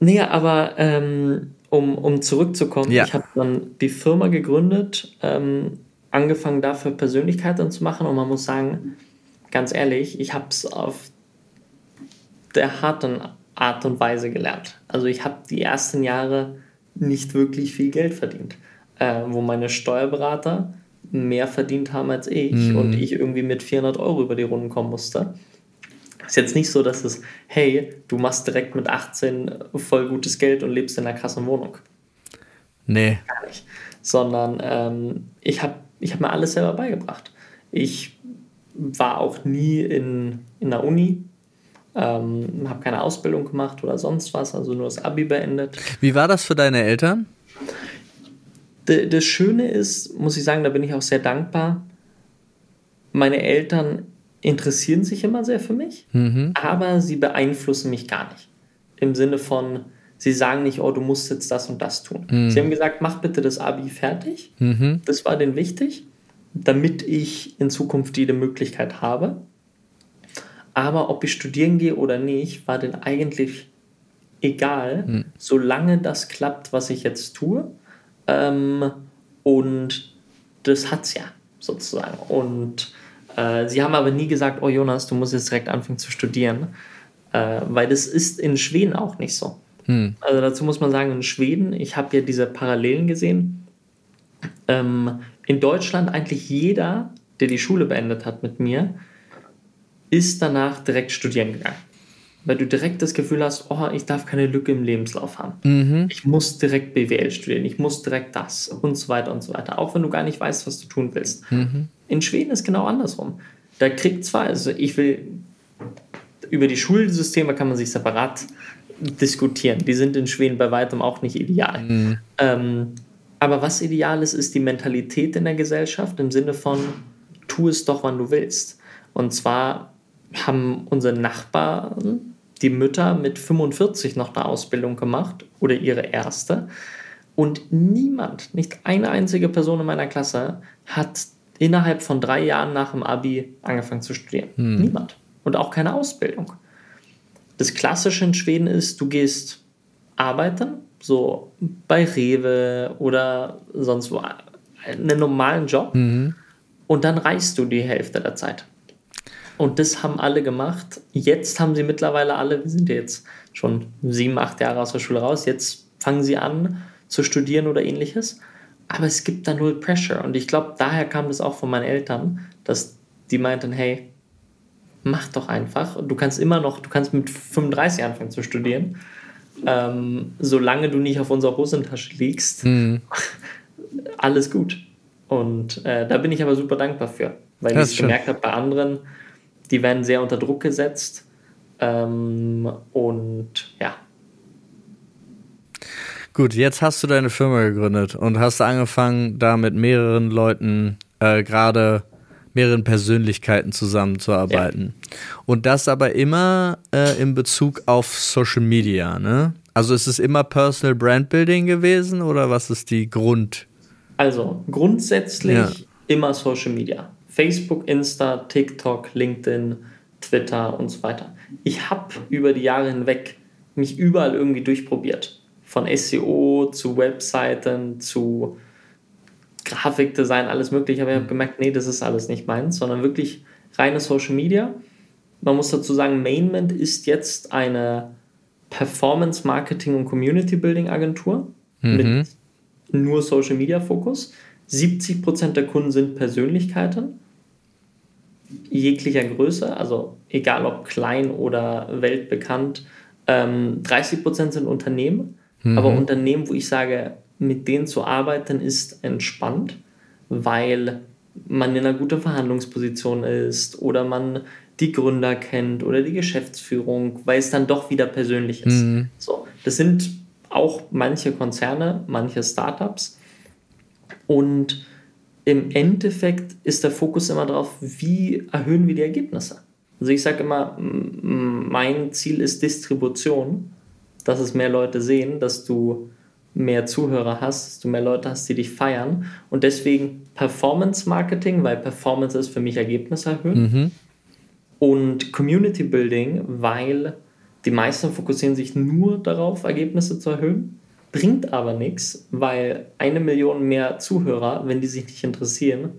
Speaker 1: Nee, aber ähm, um, um zurückzukommen,
Speaker 2: Ja.
Speaker 1: ich habe dann die Firma gegründet, ähm, angefangen dafür Persönlichkeiten zu machen und man muss sagen, ganz ehrlich, ich habe es auf der harten Art und Weise gelernt. Also ich habe die ersten Jahre nicht wirklich viel Geld verdient, äh, wo meine Steuerberater mehr verdient haben als ich und ich irgendwie mit 400 Euro über die Runden kommen musste. Ist jetzt nicht so, dass es, hey, du machst direkt mit 18 voll gutes Geld und lebst in einer krassen Wohnung.
Speaker 2: Nee.
Speaker 1: Gar nicht. Sondern ähm, ich habe ich hab mir alles selber beigebracht. Ich war auch nie in, in der Uni, ähm, habe keine Ausbildung gemacht oder sonst was, also nur das Abi beendet.
Speaker 2: Wie war das für deine Eltern?
Speaker 1: D- Das Schöne ist, muss ich sagen, da bin ich auch sehr dankbar. Meine Eltern interessieren sich immer sehr für mich, aber sie beeinflussen mich gar nicht. Im Sinne von, sie sagen nicht, oh, du musst jetzt das und das tun. Sie haben gesagt, mach bitte das Abi fertig. Das war denen wichtig, damit ich in Zukunft jede Möglichkeit habe. Aber ob ich studieren gehe oder nicht, war denen eigentlich egal, solange das klappt, was ich jetzt tue. Ähm, und das hat's ja sozusagen. Und äh, sie haben aber nie gesagt, oh Jonas, du musst jetzt direkt anfangen zu studieren, äh, weil das ist in Schweden auch nicht so. Hm. Also dazu muss man sagen, in Schweden, ich habe ja diese Parallelen gesehen. Ähm, in Deutschland eigentlich jeder, der die Schule beendet hat mit mir, ist danach direkt studieren gegangen. Weil du direkt das Gefühl hast, oh, ich darf keine Lücke im Lebenslauf haben. Mhm. Ich muss direkt BWL studieren, ich muss direkt das und so weiter und so weiter. Auch wenn du gar nicht weißt, was du tun willst. Mhm. In Schweden ist genau andersrum. Da kriegt zwar, also ich will, über die Schulsysteme kann man sich separat diskutieren. Die sind in Schweden bei weitem auch nicht ideal. Mhm. Ähm, aber was ideal ist, ist die Mentalität in der Gesellschaft im Sinne von, tu es doch, wann du willst. Und zwar haben unsere Nachbarn, die Mütter, mit 45 noch eine Ausbildung gemacht oder ihre erste. Und niemand, nicht eine einzige Person in meiner Klasse hat innerhalb von drei Jahren nach dem Abi angefangen zu studieren. Hm. Niemand. Und auch keine Ausbildung. Das Klassische in Schweden ist, du gehst arbeiten, so bei Rewe oder sonst wo, einen normalen Job. Mhm. Und dann reist du die Hälfte der Zeit. Und das haben alle gemacht. Jetzt haben sie mittlerweile alle, wir sind jetzt schon sieben, acht Jahre aus der Schule raus, jetzt fangen sie an zu studieren oder ähnliches. Aber es gibt da null Pressure. Und ich glaube, daher kam das auch von meinen Eltern, dass die meinten, hey, mach doch einfach. Du kannst immer noch, du kannst mit 35 anfangen zu studieren. Ähm, solange du nicht auf unserer Hosentasche liegst, mhm. alles gut. Und äh, da bin ich aber super dankbar für, weil das ich gemerkt habe, bei anderen, die werden sehr unter Druck gesetzt. Ähm, und ja.
Speaker 2: Gut, jetzt hast du deine Firma gegründet und hast angefangen, da mit mehreren Leuten, äh, gerade mehreren Persönlichkeiten zusammenzuarbeiten. Ja. Und das aber immer äh, in Bezug auf Social Media, ne? Also ist es immer Personal Brand Building gewesen oder was ist die Grund?
Speaker 1: Also grundsätzlich ja. immer Social Media. Facebook, Insta, TikTok, LinkedIn, Twitter und so weiter. Ich habe über die Jahre hinweg mich überall irgendwie durchprobiert. Von SEO zu Webseiten zu Grafikdesign, alles mögliche. Aber ich habe mhm. gemerkt, nee, das ist alles nicht meins, sondern wirklich reine Social Media. Man muss dazu sagen, Mainment ist jetzt eine Performance Marketing und Community Building Agentur mhm. mit nur Social Media Fokus. 70% der Kunden sind Persönlichkeiten jeglicher Größe, also egal ob klein oder weltbekannt. Ähm, 30% sind Unternehmen, mhm. aber Unternehmen, wo ich sage, mit denen zu arbeiten, ist entspannt, weil man in einer guten Verhandlungsposition ist oder man die Gründer kennt oder die Geschäftsführung, weil es dann doch wieder persönlich ist. Mhm. So, das sind auch manche Konzerne, manche Startups und im Endeffekt ist der Fokus immer darauf, wie erhöhen wir die Ergebnisse. Also ich sage immer, mein Ziel ist Distribution, dass es mehr Leute sehen, dass du mehr Zuhörer hast, dass du mehr Leute hast, die dich feiern. Und deswegen Performance Marketing, weil Performance ist für mich Ergebnisse erhöhen. Mhm. Und Community Building, weil die meisten fokussieren sich nur darauf, Ergebnisse zu erhöhen bringt aber nichts, weil eine Million mehr Zuhörer, wenn die sich nicht interessieren,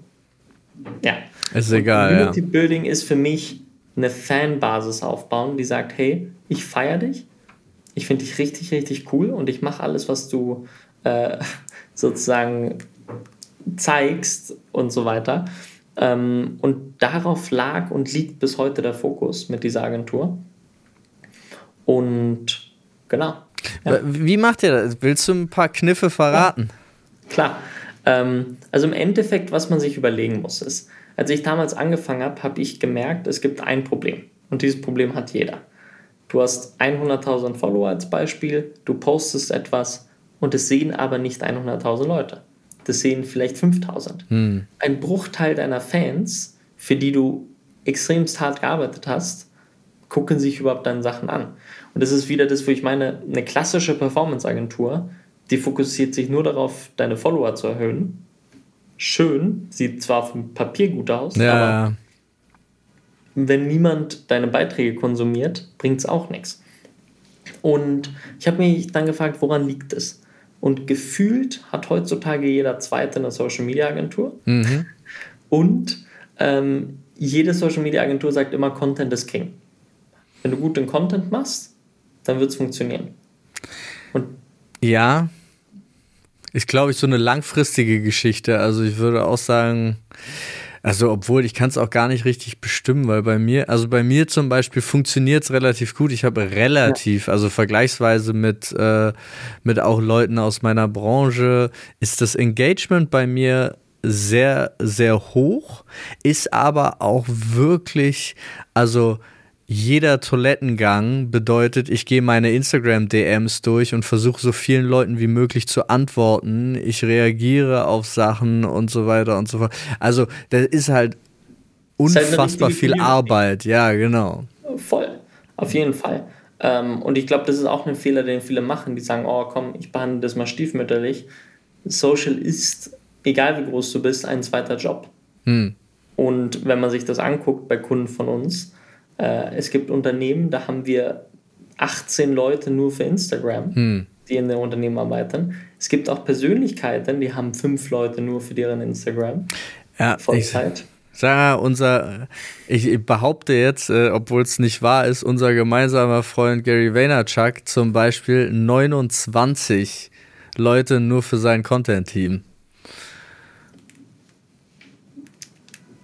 Speaker 1: ja.
Speaker 2: Ist egal.
Speaker 1: Community
Speaker 2: ja.
Speaker 1: Building ist für mich eine Fanbasis aufbauen, die sagt, hey, ich feiere dich, ich finde dich richtig, richtig cool und ich mache alles, was du äh, sozusagen zeigst und so weiter. Ähm, und darauf lag und liegt bis heute der Fokus mit dieser Agentur. Und genau,
Speaker 2: ja. Wie macht ihr das? Willst du ein paar Kniffe verraten?
Speaker 1: Ja, klar. Ähm, also im Endeffekt, was man sich überlegen muss, ist, als ich damals angefangen habe, habe ich gemerkt, es gibt ein Problem. Und dieses Problem hat jeder. Du hast 100.000 Follower als Beispiel, du postest etwas und es sehen aber nicht 100.000 Leute. Das sehen vielleicht 5.000. Hm. Ein Bruchteil deiner Fans, für die du extremst hart gearbeitet hast, gucken sich überhaupt deine Sachen an. Und das ist wieder das, wo ich meine, eine klassische Performance-Agentur, die fokussiert sich nur darauf, deine Follower zu erhöhen. Schön, sieht zwar auf dem Papier gut aus, ja. aber wenn niemand deine Beiträge konsumiert, bringt es auch nichts. Und ich habe mich dann gefragt, woran liegt es? Und gefühlt hat heutzutage jeder zweite eine Social Media Agentur. Mhm. Und ähm, jede Social Media Agentur sagt immer, Content is King. Wenn du guten Content machst, dann wird es funktionieren.
Speaker 2: Ja, ist, glaube ich, so eine langfristige Geschichte. Also ich würde auch sagen, also obwohl ich kann es auch gar nicht richtig bestimmen, weil bei mir, also bei mir zum Beispiel funktioniert es relativ gut. Ich habe relativ, ja. also vergleichsweise mit, äh, mit auch Leuten aus meiner Branche, ist das Engagement bei mir sehr, sehr hoch, ist aber auch wirklich, also jeder Toilettengang bedeutet, ich gehe meine Instagram-DMs durch und versuche so vielen Leuten wie möglich zu antworten. Ich reagiere auf Sachen und so weiter und so fort. Also, das ist halt unfassbar ist halt viel Arbeit. Ja, genau.
Speaker 1: Voll, auf jeden Fall. Ähm, und ich glaube, das ist auch ein Fehler, den viele machen, die sagen, oh komm, ich behandle das mal stiefmütterlich. Social ist, egal wie groß du bist, ein zweiter Job. Hm. Und wenn man sich das anguckt bei Kunden von uns, äh, es gibt Unternehmen, da haben wir 18 Leute nur für Instagram, hm. die in den Unternehmen arbeiten. Es gibt auch Persönlichkeiten, die haben fünf Leute nur für deren Instagram.
Speaker 2: Ja, Vollzeit. Ich, Sarah, unser, ich behaupte jetzt, äh, obwohl es nicht wahr ist, unser gemeinsamer Freund Gary Vaynerchuk zum Beispiel 29 Leute nur für sein Content-Team.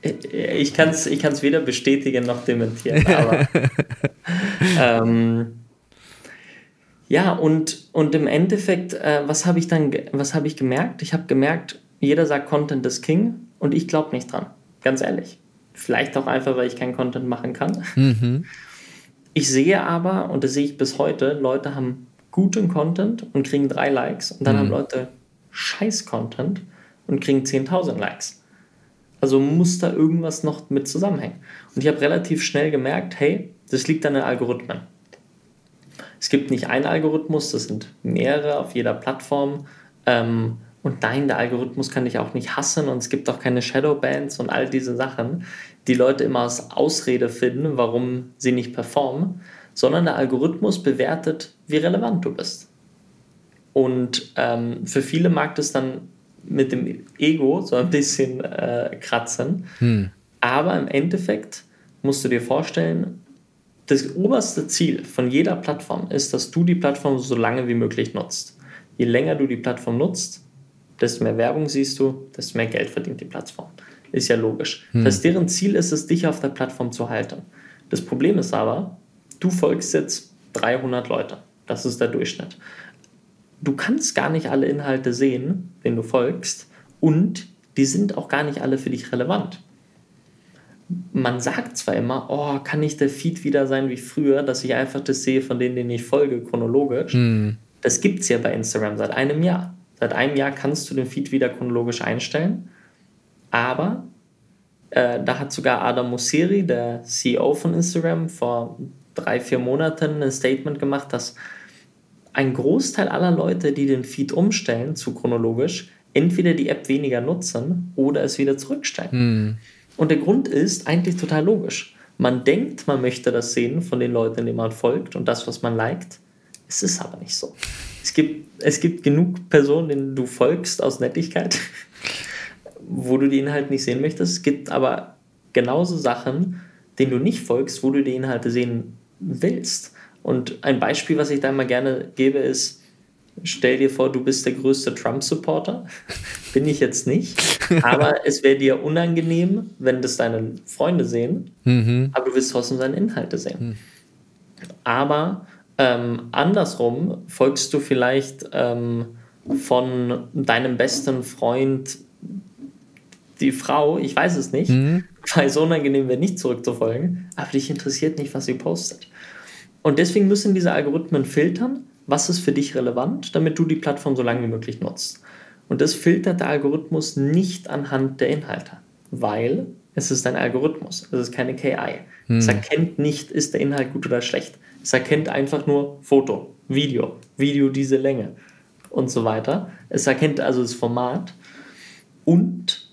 Speaker 1: Ich kann es ich kann's weder bestätigen noch dementieren, aber ähm, ja, und, und im Endeffekt, äh, was habe ich dann, was habe ich gemerkt? Ich habe gemerkt, jeder sagt Content ist King und ich glaube nicht dran, ganz ehrlich. Vielleicht auch einfach, weil ich keinen Content machen kann. Mhm. Ich sehe aber, und das sehe ich bis heute, Leute haben guten Content und kriegen drei Likes und dann mhm. haben Leute scheiß Content und kriegen 10.000 Likes. Also muss da irgendwas noch mit zusammenhängen. Und ich habe relativ schnell gemerkt, hey, das liegt an den Algorithmen. Es gibt nicht einen Algorithmus, das sind mehrere auf jeder Plattform. Ähm, und nein, der Algorithmus kann dich auch nicht hassen und es gibt auch keine Shadowbands und all diese Sachen, die Leute immer als Ausrede finden, warum sie nicht performen, sondern der Algorithmus bewertet, wie relevant du bist. Und ähm, für viele mag das dann mit dem Ego so ein bisschen äh, kratzen. Hm. Aber im Endeffekt musst du dir vorstellen, das oberste Ziel von jeder Plattform ist, dass du die Plattform so lange wie möglich nutzt. Je länger du die Plattform nutzt, desto mehr Werbung siehst du, desto mehr Geld verdient die Plattform. Ist ja logisch. Hm. Das deren Ziel ist es, dich auf der Plattform zu halten. Das Problem ist aber, du folgst jetzt 300 Leute. Das ist der Durchschnitt du kannst gar nicht alle Inhalte sehen, denen du folgst, und die sind auch gar nicht alle für dich relevant. Man sagt zwar immer, oh, kann nicht der Feed wieder sein wie früher, dass ich einfach das sehe von denen, denen ich folge, chronologisch. Hm. Das gibt es ja bei Instagram seit einem Jahr. Seit einem Jahr kannst du den Feed wieder chronologisch einstellen, aber äh, da hat sogar Adam Mosseri, der CEO von Instagram, vor drei, vier Monaten ein Statement gemacht, dass ein Großteil aller Leute, die den Feed umstellen zu chronologisch, entweder die App weniger nutzen oder es wieder zurückstellen. Hm. Und der Grund ist eigentlich total logisch. Man denkt, man möchte das sehen von den Leuten, denen man folgt und das, was man liked. Es ist aber nicht so. Es gibt, es gibt genug Personen, denen du folgst aus Nettigkeit, wo du die Inhalte nicht sehen möchtest. Es gibt aber genauso Sachen, denen du nicht folgst, wo du die Inhalte sehen willst. Und ein Beispiel, was ich da immer gerne gebe, ist, stell dir vor, du bist der größte Trump-Supporter. Bin ich jetzt nicht. Aber es wäre dir unangenehm, wenn das deine Freunde sehen, mhm. aber du willst trotzdem seine Inhalte sehen. Mhm. Aber ähm, andersrum folgst du vielleicht ähm, von deinem besten Freund die Frau, ich weiß es nicht, mhm. weil es unangenehm wäre, nicht zurückzufolgen, aber dich interessiert nicht, was sie postet. Und deswegen müssen diese Algorithmen filtern, was ist für dich relevant, damit du die Plattform so lange wie möglich nutzt. Und das filtert der Algorithmus nicht anhand der Inhalte, weil es ist ein Algorithmus, es ist keine KI. Hm. Es erkennt nicht, ist der Inhalt gut oder schlecht. Es erkennt einfach nur Foto, Video, Video diese Länge und so weiter. Es erkennt also das Format und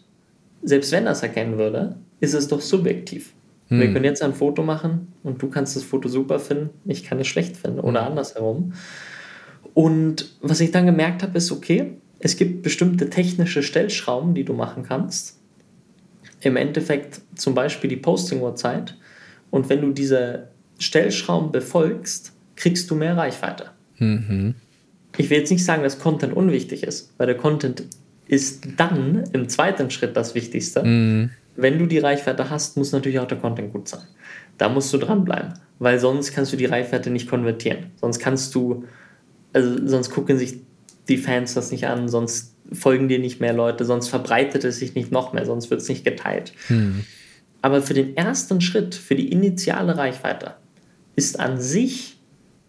Speaker 1: selbst wenn das erkennen würde, ist es doch subjektiv. Hm. Wir können jetzt ein Foto machen und du kannst das Foto super finden, ich kann es schlecht finden oder hm. andersherum. Und was ich dann gemerkt habe, ist, okay, es gibt bestimmte technische Stellschrauben, die du machen kannst. Im Endeffekt zum Beispiel die Posting-Uhrzeit. Und wenn du diese Stellschrauben befolgst, kriegst du mehr Reichweite. Mhm. ich will jetzt nicht sagen, dass Content unwichtig ist, weil der Content ist dann im zweiten Schritt das Wichtigste. Mhm. Wenn du die Reichweite hast, muss natürlich auch der Content gut sein. Da musst du dranbleiben, weil sonst kannst du die Reichweite nicht konvertieren. Sonst kannst du, also sonst gucken sich die Fans das nicht an, sonst folgen dir nicht mehr Leute, sonst verbreitet es sich nicht noch mehr, sonst wird es nicht geteilt. Mhm. Aber für den ersten Schritt, für die initiale Reichweite, ist an sich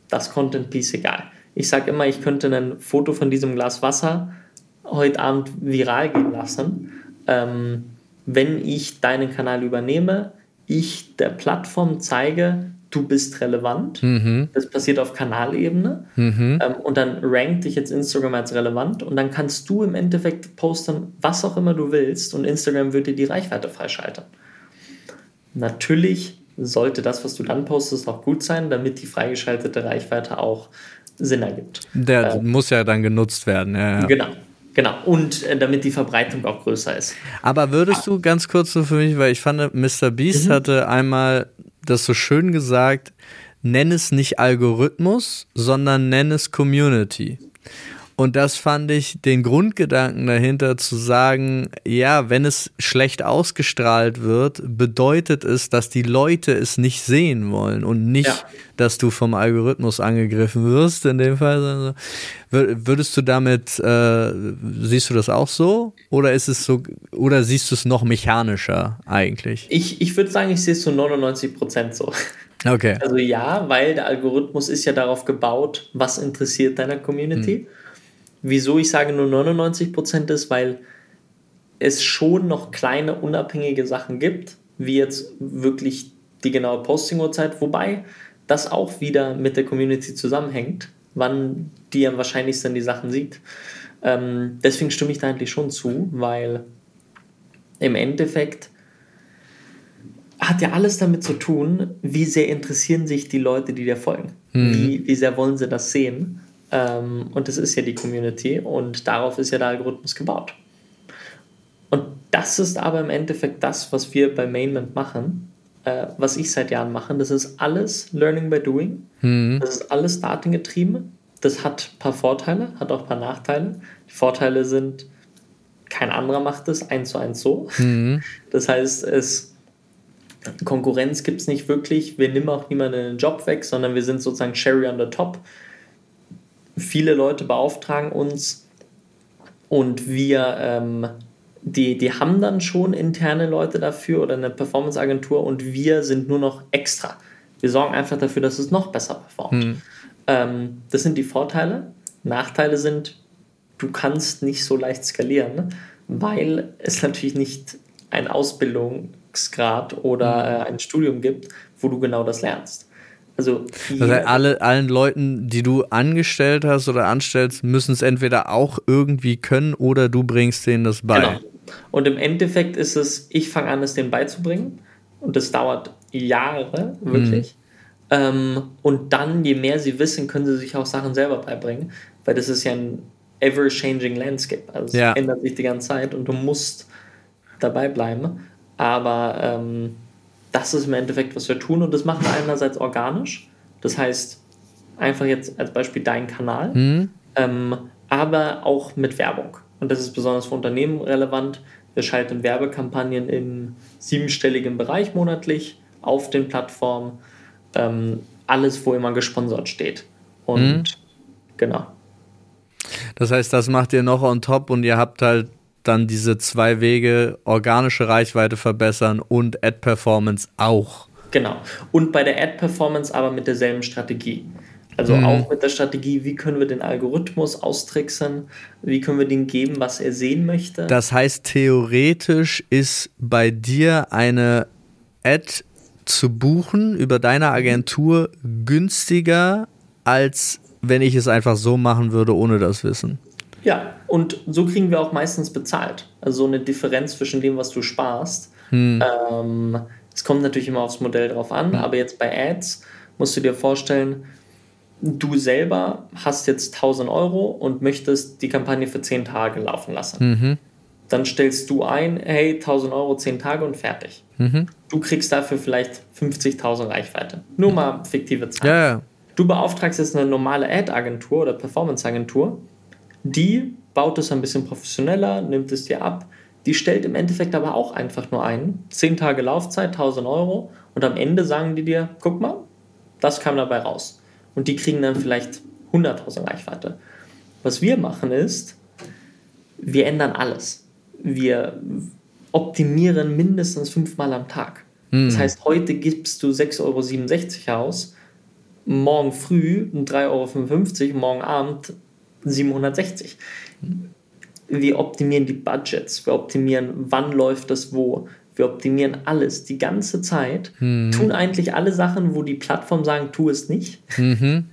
Speaker 1: das Content Piece egal. Ich sage immer, ich könnte ein Foto von diesem Glas Wasser heute Abend viral gehen lassen. Ähm, wenn ich deinen Kanal übernehme, ich der Plattform zeige, du bist relevant. Mhm. Das passiert auf Kanalebene. Mhm. Ähm, und dann rankt dich jetzt Instagram als relevant. Und dann kannst du im Endeffekt posten, was auch immer du willst. Und Instagram wird dir die Reichweite freischalten. Natürlich sollte das, was du dann postest, auch gut sein, damit die freigeschaltete Reichweite auch Sinn ergibt.
Speaker 2: Der äh, muss ja dann genutzt werden. Ja,
Speaker 1: ja. Genau. Genau, und äh, damit die Verbreitung auch größer ist.
Speaker 2: Aber würdest du ganz kurz so für mich, weil ich fand, Mr. Beast mhm. hatte einmal das so schön gesagt, nenn es nicht Algorithmus, sondern nenn es Community. Und das fand ich den Grundgedanken dahinter zu sagen, ja, wenn es schlecht ausgestrahlt wird, bedeutet es, dass die Leute es nicht sehen wollen und nicht, ja. dass du vom Algorithmus angegriffen wirst in dem Fall. Würdest du damit, äh, siehst du das auch so? Oder ist es so, oder siehst du es noch mechanischer eigentlich?
Speaker 1: Ich, ich würde sagen, ich sehe es zu 99 Prozent so.
Speaker 2: Okay.
Speaker 1: Also ja, weil der Algorithmus ist ja darauf gebaut, was interessiert deiner Community. Hm. Wieso ich sage nur 99% ist, weil es schon noch kleine unabhängige Sachen gibt, wie jetzt wirklich die genaue Posting-Uhrzeit, wobei das auch wieder mit der Community zusammenhängt, wann die am wahrscheinlichsten die Sachen sieht. Ähm, deswegen stimme ich da eigentlich schon zu, weil im Endeffekt hat ja alles damit zu tun, wie sehr interessieren sich die Leute, die dir folgen. Mhm. Wie, wie sehr wollen sie das sehen? Ähm, und das ist ja die Community und darauf ist ja der Algorithmus gebaut. Und das ist aber im Endeffekt das, was wir bei Mainment machen, äh, was ich seit Jahren mache. Das ist alles Learning by Doing. Mhm. Das ist alles datengetrieben. Das hat ein paar Vorteile, hat auch ein paar Nachteile. Die Vorteile sind, kein anderer macht es eins zu eins so. Mhm. Das heißt, es Konkurrenz gibt es nicht wirklich. Wir nehmen auch niemanden den Job weg, sondern wir sind sozusagen Cherry on the top viele Leute beauftragen uns und wir, ähm, die, die haben dann schon interne Leute dafür oder eine Performance-Agentur und wir sind nur noch extra. Wir sorgen einfach dafür, dass es noch besser performt. Mhm. Ähm, das sind die Vorteile. Nachteile sind, du kannst nicht so leicht skalieren, weil es natürlich nicht ein Ausbildungsgrad oder hm. äh, ein Studium gibt, wo du genau das lernst. Also
Speaker 2: das heißt, alle, allen Leuten, die du angestellt hast oder anstellst, müssen es entweder auch irgendwie können oder du bringst denen das bei. Genau.
Speaker 1: Und im Endeffekt ist es, ich fange an, es denen beizubringen. Und das dauert Jahre, wirklich. Mhm. Ähm, und dann, je mehr sie wissen, können sie sich auch Sachen selber beibringen. Weil das ist ja ein ever-changing landscape. Also ja. es ändert sich die ganze Zeit und du musst dabei bleiben. Aber ähm, das ist im Endeffekt, was wir tun. Und das machen wir einerseits organisch. Das heißt, einfach jetzt als Beispiel dein Kanal, mhm. ähm, aber auch mit Werbung. Und das ist besonders für Unternehmen relevant. Wir schalten Werbekampagnen im siebenstelligen Bereich monatlich auf den Plattformen. Ähm, alles, wo immer gesponsert steht. Und mhm. genau.
Speaker 2: Das heißt, das macht ihr noch on top und ihr habt halt dann diese zwei Wege, organische Reichweite verbessern und Ad-Performance auch.
Speaker 1: Genau. Und bei der Ad-Performance aber mit derselben Strategie. Also mhm. auch mit der Strategie, wie können wir den Algorithmus austricksen, wie können wir dem geben, was er sehen möchte.
Speaker 2: Das heißt, theoretisch ist bei dir eine Ad zu buchen über deine Agentur günstiger, als wenn ich es einfach so machen würde, ohne das Wissen.
Speaker 1: Ja, und so kriegen wir auch meistens bezahlt. Also so eine Differenz zwischen dem, was du sparst. Hm. Ähm, es kommt natürlich immer aufs Modell drauf an, hm. aber jetzt bei Ads musst du dir vorstellen, du selber hast jetzt 1000 Euro und möchtest die Kampagne für 10 Tage laufen lassen. Mhm. Dann stellst du ein, hey, 1000 Euro, 10 Tage und fertig. Mhm. Du kriegst dafür vielleicht 50.000 Reichweite. Nur mal fiktive Zahlen.
Speaker 2: Ja, ja.
Speaker 1: Du beauftragst jetzt eine normale Ad-Agentur oder Performance-Agentur, die baut es ein bisschen professioneller, nimmt es dir ab, die stellt im Endeffekt aber auch einfach nur ein. 10 Tage Laufzeit, 1000 Euro und am Ende sagen die dir, guck mal, das kam dabei raus. Und die kriegen dann vielleicht 100.000 Reichweite. Was wir machen ist, wir ändern alles. Wir optimieren mindestens fünfmal am Tag. Mhm. Das heißt, heute gibst du 6,67 Euro aus, morgen früh 3,55 Euro, morgen Abend 760. Wir optimieren die Budgets, wir optimieren, wann läuft das wo. Wir optimieren alles die ganze Zeit, mhm. tun eigentlich alle Sachen, wo die Plattform sagen, tu es nicht. Mhm.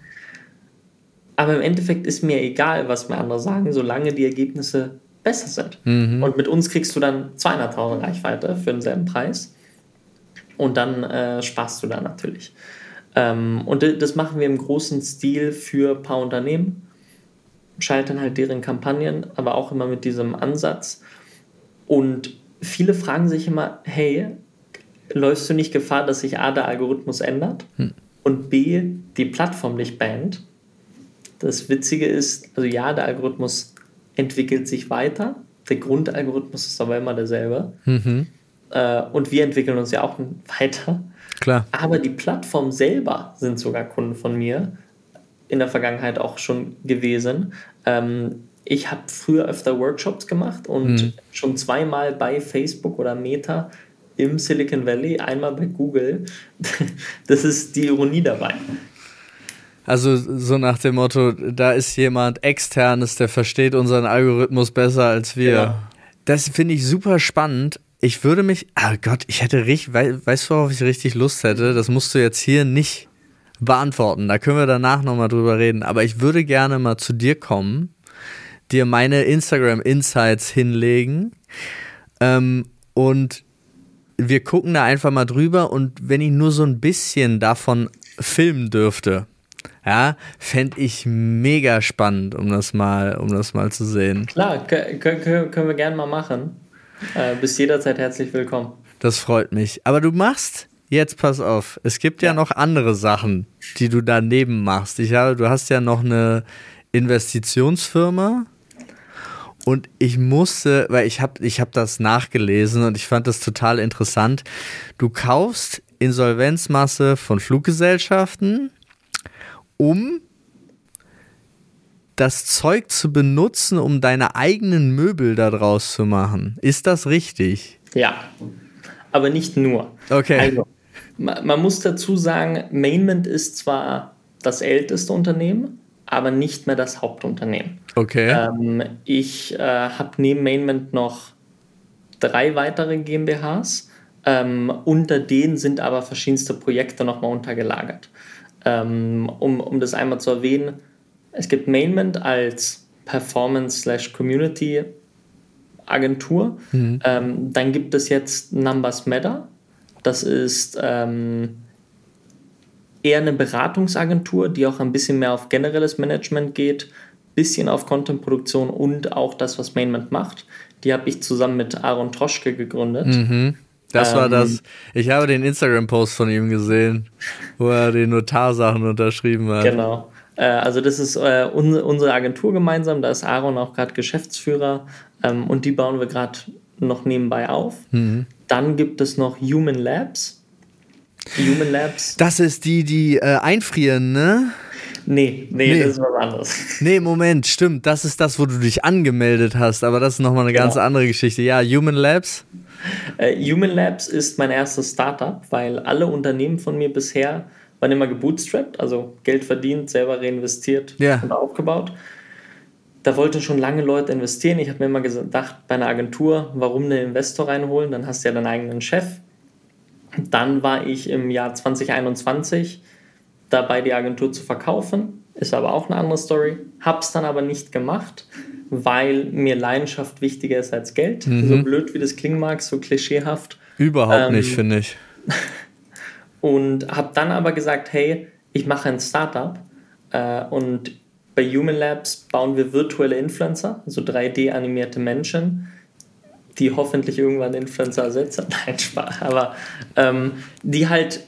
Speaker 1: Aber im Endeffekt ist mir egal, was mir andere sagen, solange die Ergebnisse besser sind. Mhm. Und mit uns kriegst du dann 200.000 Reichweite für denselben Preis. Und dann äh, sparst du da natürlich. Ähm, und das machen wir im großen Stil für ein paar Unternehmen, schalten halt deren Kampagnen, aber auch immer mit diesem Ansatz. Und viele fragen sich immer, hey, läufst du nicht Gefahr, dass sich A, der Algorithmus ändert hm. und B, die Plattform dich bannt? Das Witzige ist, also ja, der Algorithmus entwickelt sich weiter, der Grundalgorithmus ist aber immer derselbe. Mhm. Äh, und wir entwickeln uns ja auch weiter.
Speaker 2: Klar.
Speaker 1: Aber die Plattform selber sind sogar Kunden von mir, in der Vergangenheit auch schon gewesen. Ähm, ich habe früher öfter Workshops gemacht und mhm. schon zweimal bei Facebook oder Meta im Silicon Valley, einmal bei Google. Das ist die Ironie dabei.
Speaker 2: Also so nach dem Motto, da ist jemand externes, der versteht unseren Algorithmus besser als wir. Ja. Das finde ich super spannend. Ich würde mich, oh Gott, ich hätte richtig, weißt du, worauf ich richtig Lust hätte? Das musst du jetzt hier nicht beantworten. Da können wir danach nochmal drüber reden. Aber ich würde gerne mal zu dir kommen, dir meine Instagram Insights hinlegen ähm, und wir gucken da einfach mal drüber und wenn ich nur so ein bisschen davon filmen dürfte, ja, fände ich mega spannend, um das mal, um das mal zu sehen.
Speaker 1: Klar, können, können wir gerne mal machen. Äh, bist jederzeit herzlich willkommen.
Speaker 2: Das freut mich. Aber du machst, jetzt pass auf, es gibt ja, noch andere Sachen, die du daneben machst. Ich habe, du hast ja noch eine Investitionsfirma. Und ich musste, weil ich habe ich hab das nachgelesen und ich fand das total interessant. Du kaufst Insolvenzmasse von Fluggesellschaften, um das Zeug zu benutzen, um deine eigenen Möbel daraus zu machen. Ist das richtig?
Speaker 1: Ja, aber nicht nur.
Speaker 2: Okay. Also,
Speaker 1: man, man muss dazu sagen, Mainment ist zwar das älteste Unternehmen, aber nicht mehr das Hauptunternehmen.
Speaker 2: Okay.
Speaker 1: Ähm, ich äh, habe neben Mainment noch drei weitere GmbHs. Ähm, unter denen sind aber verschiedenste Projekte nochmal untergelagert. Ähm, um, um das einmal zu erwähnen, es gibt Mainment als Performance-Community Agentur. Mhm. Ähm, dann gibt es jetzt Numbers Matter. Das ist ähm, eher eine Beratungsagentur, die auch ein bisschen mehr auf generelles Management geht, bisschen auf Content-Produktion und auch das, was Mainment macht. Die habe ich zusammen mit Aaron Troschke gegründet.
Speaker 2: Mhm. Das ähm, war das. Ich habe den Instagram-Post von ihm gesehen, wo er die Notarsachen unterschrieben hat.
Speaker 1: Genau. Äh, also das ist äh, unsere Agentur gemeinsam, da ist Aaron auch gerade Geschäftsführer ähm, und die bauen wir gerade noch nebenbei auf. Mhm. Dann gibt es noch Human Labs.
Speaker 2: Human Labs. Das ist die, die äh, einfrieren, ne?
Speaker 1: Nee, nee, nee, das ist was anderes.
Speaker 2: Nee, Moment, stimmt. Das ist das, wo du dich angemeldet hast, aber das ist nochmal eine ganz genau. andere Geschichte. Ja, Human Labs.
Speaker 1: Uh, Human Labs ist mein erstes Startup, weil alle Unternehmen von mir bisher waren immer gebootstrapped, also Geld verdient, selber reinvestiert
Speaker 2: yeah.
Speaker 1: und aufgebaut. Da wollten schon lange Leute investieren. Ich habe mir immer gedacht, bei einer Agentur, warum einen Investor reinholen? Dann hast du ja deinen eigenen Chef. Dann war ich im Jahr 2021 dabei, die Agentur zu verkaufen. Ist aber auch eine andere Story. Hab's dann aber nicht gemacht, weil mir Leidenschaft wichtiger ist als Geld. Mhm. So blöd wie das klingen mag, so klischeehaft.
Speaker 2: Überhaupt ähm, nicht, finde ich.
Speaker 1: und habe dann aber gesagt, hey, ich mache ein Startup äh, und bei Human Labs bauen wir virtuelle Influencer, also 3D-animierte Menschen, die hoffentlich irgendwann Influencer ersetzen. Nein, Spaß. Aber ähm, die halt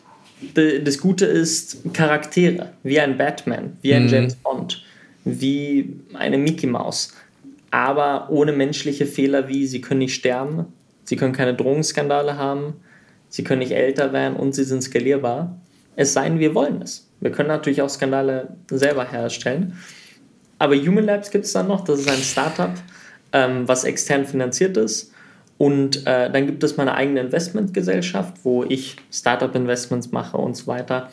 Speaker 1: das Gute ist Charaktere, wie ein Batman, wie ein mhm. James Bond, wie eine Mickey Mouse, aber ohne menschliche Fehler wie sie können nicht sterben, sie können keine Drogenskandale haben, sie können nicht älter werden und sie sind skalierbar. Es sei denn, wir wollen es. Wir können natürlich auch Skandale selber herstellen. Aber Human Labs gibt es dann noch, das ist ein Startup, ähm, was extern finanziert ist. Und äh, dann gibt es meine eigene Investmentgesellschaft, wo ich Startup-Investments mache und so weiter.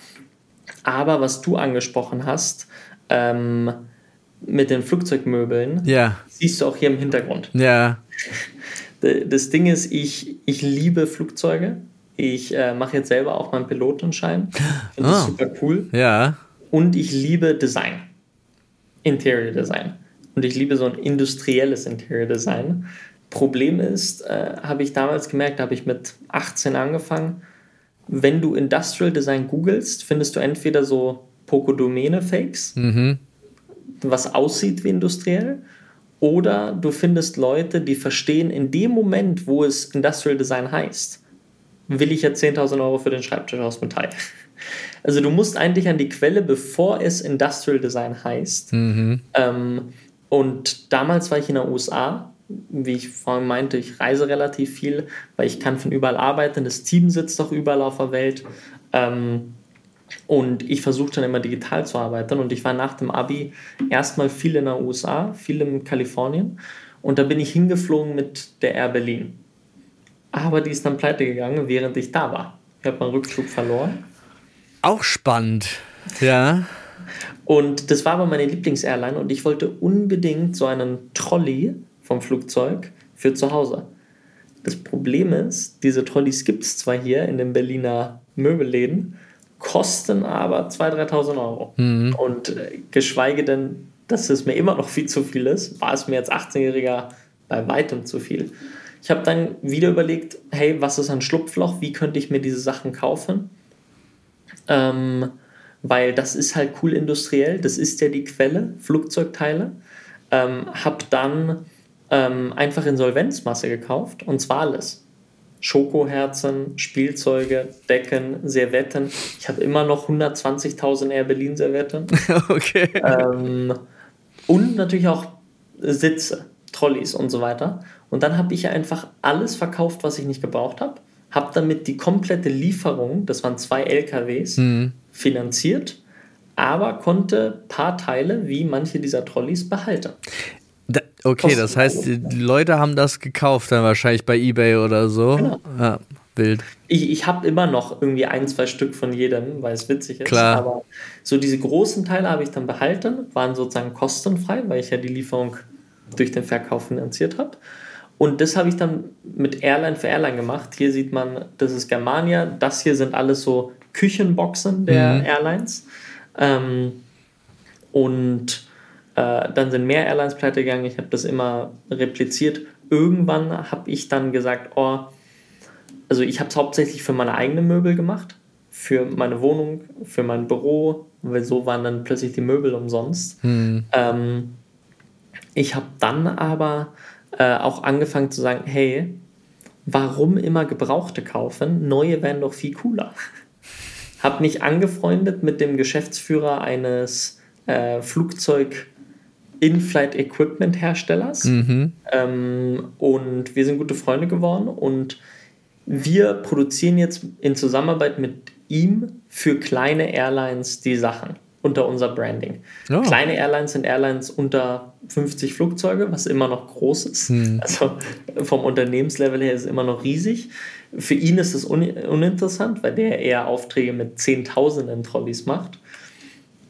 Speaker 1: Aber was du angesprochen hast, ähm, mit den Flugzeugmöbeln,
Speaker 2: ja.
Speaker 1: siehst du auch hier im Hintergrund.
Speaker 2: Ja.
Speaker 1: Das Ding ist, ich, ich liebe Flugzeuge. Ich äh, mache jetzt selber auch meinen Pilotenschein. Finde oh. super cool.
Speaker 2: Ja.
Speaker 1: Und ich liebe Design. Interior Design. Und ich liebe so ein industrielles Interior Design. Problem ist, äh, habe ich damals gemerkt, habe ich mit 18 angefangen. Wenn du Industrial Design googelst, findest du entweder so Poco-Domäne-Fakes, mhm. was aussieht wie industriell, oder du findest Leute, die verstehen, in dem Moment, wo es Industrial Design heißt, will ich jetzt 10.000 Euro für den Schreibtisch aus Metall. Also du musst eigentlich an die Quelle, bevor es Industrial Design heißt. Mhm. Ähm, und damals war ich in den USA, wie ich vorhin meinte, ich reise relativ viel, weil ich kann von überall arbeiten. Das Team sitzt auch überall auf der Welt. Ähm, und ich versuche dann immer digital zu arbeiten. Und ich war nach dem Abi erstmal viel in den USA, viel in Kalifornien. Und da bin ich hingeflogen mit der Air Berlin aber die ist dann pleite gegangen, während ich da war. Ich habe meinen Rückflug verloren.
Speaker 2: Auch spannend, ja.
Speaker 1: Und das war aber meine Lieblingsairline und ich wollte unbedingt so einen Trolley vom Flugzeug für zu Hause. Das Problem ist, diese Trolleys gibt es zwar hier in den Berliner Möbelläden, kosten aber 2.000, 3.000 Euro. Mhm. Und äh, geschweige denn, dass es mir immer noch viel zu viel ist, war es mir als 18-Jähriger bei weitem zu viel. Ich habe dann wieder überlegt, hey, was ist ein Schlupfloch? Wie könnte ich mir diese Sachen kaufen? Ähm, weil das ist halt cool industriell, das ist ja die Quelle, Flugzeugteile. Ähm, habe dann ähm, einfach Insolvenzmasse gekauft und zwar alles. Schokoherzen, Spielzeuge, Decken, Servetten. Ich habe immer noch 120.000 Air Berlin Servetten.
Speaker 2: Okay.
Speaker 1: Ähm, und natürlich auch Sitze, Trolleys und so weiter. Und dann habe ich einfach alles verkauft, was ich nicht gebraucht habe, habe damit die komplette Lieferung, das waren zwei LKWs, mhm. finanziert, aber konnte ein paar Teile, wie manche dieser Trolleys, behalten.
Speaker 2: Da, okay, das heißt, die, die, Leute haben das gekauft, dann wahrscheinlich bei eBay oder so. Genau. Ja, wild.
Speaker 1: Ich, ich habe immer noch irgendwie ein, zwei Stück von jedem, weil es witzig ist.
Speaker 2: Klar.
Speaker 1: Aber so diese großen Teile habe ich dann behalten, waren sozusagen kostenfrei, weil ich ja die Lieferung durch den Verkauf finanziert habe. Und das habe ich dann mit Airline für Airline gemacht. Hier sieht man, das ist Germania. Das hier sind alles so Küchenboxen der mhm. Airlines. Ähm, und äh, dann sind mehr Airlines pleite gegangen. Ich habe das immer repliziert. Irgendwann habe ich dann gesagt, oh, also ich habe es hauptsächlich für meine eigenen Möbel gemacht, für meine Wohnung, für mein Büro, weil so waren dann plötzlich die Möbel umsonst. Mhm. Ähm, ich habe dann aber äh, auch angefangen zu sagen, hey, warum immer Gebrauchte kaufen? Neue wären doch viel cooler. Hab mich angefreundet mit dem Geschäftsführer eines äh, Flugzeug In-Flight Equipment Herstellers mhm. ähm, und wir sind gute Freunde geworden und wir produzieren jetzt in Zusammenarbeit mit ihm für kleine Airlines die Sachen unter unser Branding. Oh. Kleine Airlines sind Airlines unter 50 Flugzeuge, was immer noch groß ist. Hm. Also vom Unternehmenslevel her ist es immer noch riesig. Für ihn ist es un uninteressant, weil der eher Aufträge mit Zehntausenden Trolleys macht.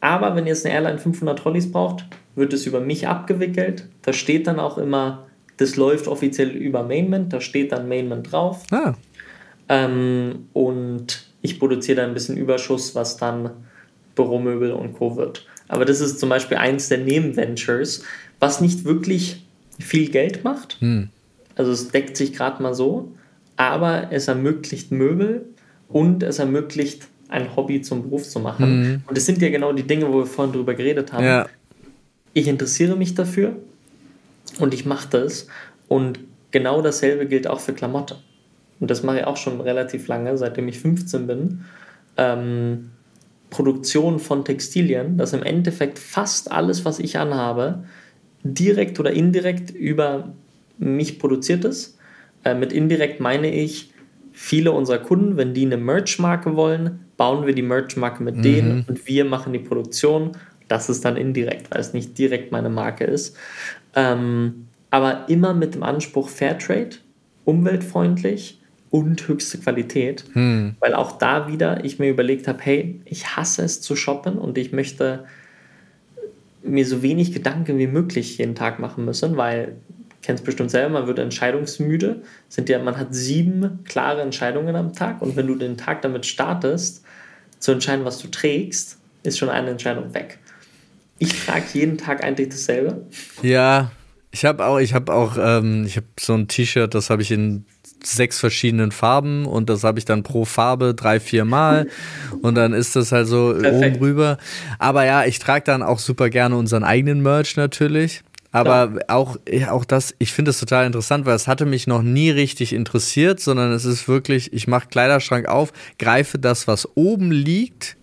Speaker 1: Aber wenn jetzt eine Airline 500 Trolleys braucht, wird es über mich abgewickelt. Da steht dann auch immer, das läuft offiziell über Mainment, da steht dann Mainment drauf.
Speaker 2: Ah.
Speaker 1: Ähm, und ich produziere da ein bisschen Überschuss, was dann Büromöbel und Co. wird. Aber das ist zum Beispiel eins der Nebenventures, was nicht wirklich viel Geld macht. Hm. Also es deckt sich gerade mal so, aber es ermöglicht Möbel und es ermöglicht ein Hobby zum Beruf zu machen. Mhm. Und das sind ja genau die Dinge, wo wir vorhin drüber geredet haben.
Speaker 2: Ja.
Speaker 1: Ich interessiere mich dafür und ich mache das. Und genau dasselbe gilt auch für Klamotte. Und das mache ich auch schon relativ lange, seitdem ich 15 bin. ähm, Produktion von Textilien, dass im Endeffekt fast alles, was ich anhabe, direkt oder indirekt über mich produziert ist. Äh, mit indirekt meine ich, viele unserer Kunden, wenn die eine Merch-Marke wollen, bauen wir die Merch-Marke mit mhm. denen und wir machen die Produktion. Das ist dann indirekt, weil es nicht direkt meine Marke ist. Ähm, aber immer mit dem Anspruch Fairtrade, umweltfreundlich und höchste Qualität. Mhm. Weil auch da wieder ich mir überlegt habe, hey, ich hasse es zu shoppen und ich möchte mir so wenig Gedanken wie möglich jeden Tag machen müssen, weil kennst bestimmt selber, man wird entscheidungsmüde. Sind ja, man hat sieben klare Entscheidungen am Tag und wenn du den Tag damit startest, zu entscheiden, was du trägst, ist schon eine Entscheidung weg. Ich trage jeden Tag eigentlich dasselbe.
Speaker 2: Ja, ich habe auch, ich habe auch, ähm, ich habe so ein T-Shirt, das habe ich in sechs verschiedenen Farben und das habe ich dann pro Farbe drei, vier Mal und dann ist das halt so Perfekt. oben rüber. Aber ja, ich trage dann auch super gerne unseren eigenen Merch natürlich. Aber ja. auch, auch das, ich finde es total interessant, weil es hatte mich noch nie richtig interessiert, sondern es ist wirklich, ich mache Kleiderschrank auf, greife das, was oben liegt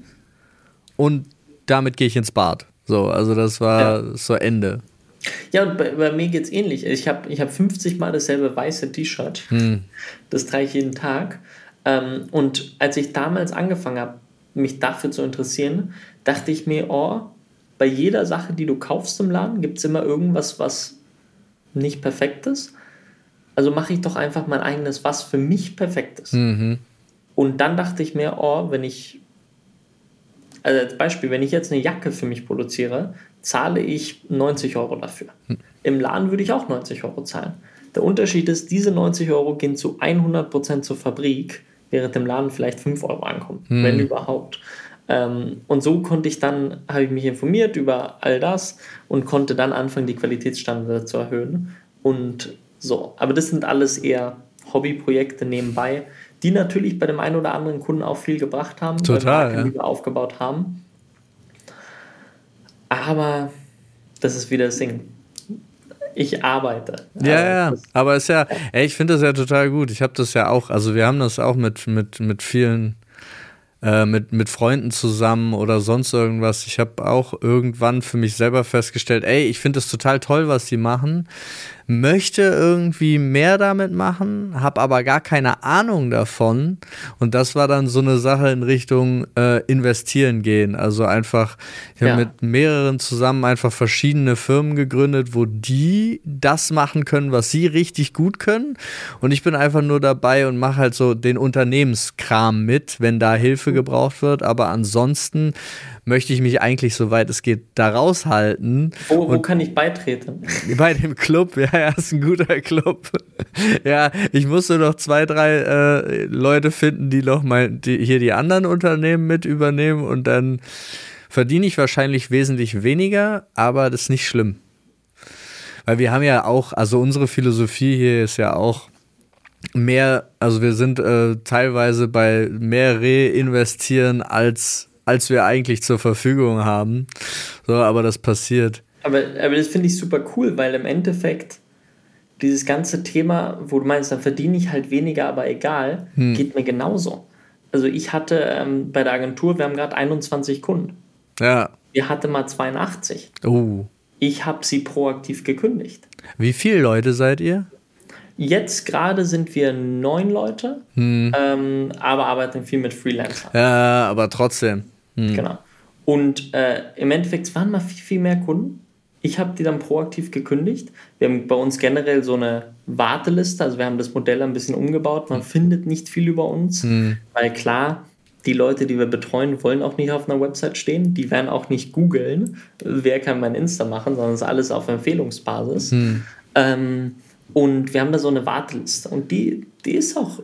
Speaker 2: und damit gehe ich ins Bad. So, also das war ja. so Ende.
Speaker 1: Ja, und bei, bei mir geht es ähnlich. Ich habe ich hab 50 Mal dasselbe weiße T-Shirt. Hm. Das trage ich jeden Tag. Ähm, und als ich damals angefangen habe, mich dafür zu interessieren, dachte ich mir, oh, bei jeder Sache, die du kaufst im Laden, gibt es immer irgendwas, was nicht perfekt ist. Also mache ich doch einfach mein eigenes, was für mich perfekt ist. Mhm. Und dann dachte ich mir, oh, wenn ich, also als Beispiel, wenn ich jetzt eine Jacke für mich produziere, zahle ich 90 Euro dafür. Hm. Im Laden würde ich auch 90 Euro zahlen. Der Unterschied ist, diese 90 Euro gehen zu 100% zur Fabrik, während im Laden vielleicht 5 Euro ankommen, hm. wenn überhaupt. Ähm, und so konnte ich dann, habe ich mich informiert über all das und konnte dann anfangen, die Qualitätsstandards zu erhöhen. Und so, aber das sind alles eher Hobbyprojekte nebenbei, die natürlich bei dem einen oder anderen Kunden auch viel gebracht haben, Total, ja. die wir aufgebaut haben. Aber das ist wieder das Ding. Ich arbeite.
Speaker 2: Ja, ja, aber ist ja, ey, ich finde das ja total gut. Ich habe das ja auch, also wir haben das auch mit, mit, mit vielen äh, mit, mit Freunden zusammen oder sonst irgendwas. Ich habe auch irgendwann für mich selber festgestellt, ey, ich finde es total toll, was die machen möchte irgendwie mehr damit machen, habe aber gar keine Ahnung davon. Und das war dann so eine Sache in Richtung äh, investieren gehen. Also einfach, ich habe ja. mit mehreren zusammen einfach verschiedene Firmen gegründet, wo die das machen können, was sie richtig gut können. Und ich bin einfach nur dabei und mache halt so den Unternehmenskram mit, wenn da Hilfe gebraucht wird. Aber ansonsten möchte ich mich eigentlich, soweit es geht, da raushalten.
Speaker 1: Wo, wo kann ich beitreten?
Speaker 2: Bei dem Club, ja, ja, ist ein guter Club. ja, ich musste noch zwei, drei äh, Leute finden, die noch mal die, hier die anderen Unternehmen mit übernehmen und dann verdiene ich wahrscheinlich wesentlich weniger, aber das ist nicht schlimm. Weil wir haben ja auch, also unsere Philosophie hier ist ja auch, mehr, also wir sind äh, teilweise bei mehr reinvestieren als als wir eigentlich zur Verfügung haben. So, aber das passiert.
Speaker 1: Aber, aber das finde ich super cool, weil im Endeffekt dieses ganze Thema, wo du meinst, dann verdiene ich halt weniger, aber egal, hm. geht mir genauso. Also ich hatte ähm, bei der Agentur, wir haben gerade 21 Kunden. Ja. Wir hatten mal 82. Oh. Ich habe sie proaktiv gekündigt.
Speaker 2: Wie viele Leute seid ihr?
Speaker 1: Jetzt gerade sind wir neun Leute, hm. ähm, aber arbeiten viel mit Freelancern.
Speaker 2: Ja, aber trotzdem.
Speaker 1: Hm. Genau. Und äh, im Endeffekt waren mal viel, viel mehr Kunden. Ich habe die dann proaktiv gekündigt. Wir haben bei uns generell so eine Warteliste, also wir haben das Modell ein bisschen umgebaut. Man findet nicht viel über uns, hm. weil klar, die Leute, die wir betreuen, wollen auch nicht auf einer Website stehen. Die werden auch nicht googeln, wer kann mein Insta machen, sondern es ist alles auf Empfehlungsbasis. Hm. Ähm, und wir haben da so eine Warteliste und die, die ist auch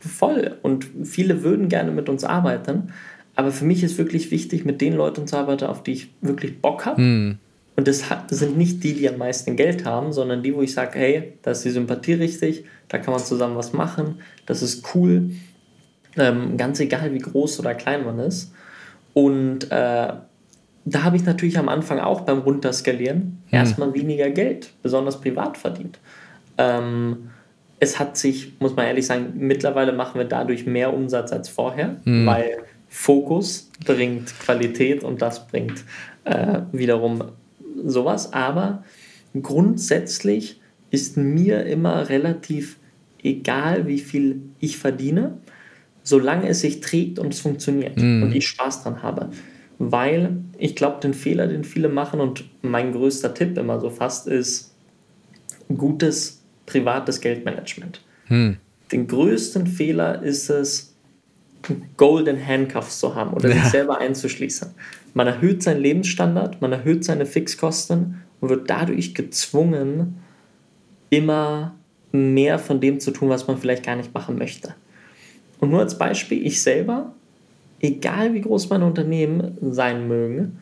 Speaker 1: voll und viele würden gerne mit uns arbeiten. Aber für mich ist wirklich wichtig, mit den Leuten zu arbeiten, auf die ich wirklich Bock habe. Mhm. Und das, sind nicht die, die am meisten Geld haben, sondern die, wo ich sage, hey, da ist die Sympathie richtig, da kann man zusammen was machen, das ist cool. Ähm, ganz egal, wie groß oder klein man ist. Und äh, da habe ich natürlich am Anfang auch beim Runterskalieren mhm. erstmal weniger Geld, besonders privat verdient. Ähm, es hat sich, muss man ehrlich sagen, mittlerweile machen wir dadurch mehr Umsatz als vorher, mhm. weil Fokus bringt Qualität und das bringt äh, wiederum sowas. Aber grundsätzlich ist mir immer relativ egal, wie viel ich verdiene, solange es sich trägt und es funktioniert mm. und ich Spaß dran habe. Weil ich glaube, den Fehler, den viele machen und mein größter Tipp immer so fast ist gutes privates Geldmanagement. Mm. Den größten Fehler ist es, Golden Handcuffs zu haben oder ja. sich selber einzuschließen. Man erhöht seinen Lebensstandard, man erhöht seine Fixkosten und wird dadurch gezwungen, immer mehr von dem zu tun, was man vielleicht gar nicht machen möchte. Und nur als Beispiel, ich selber, egal wie groß meine Unternehmen sein mögen,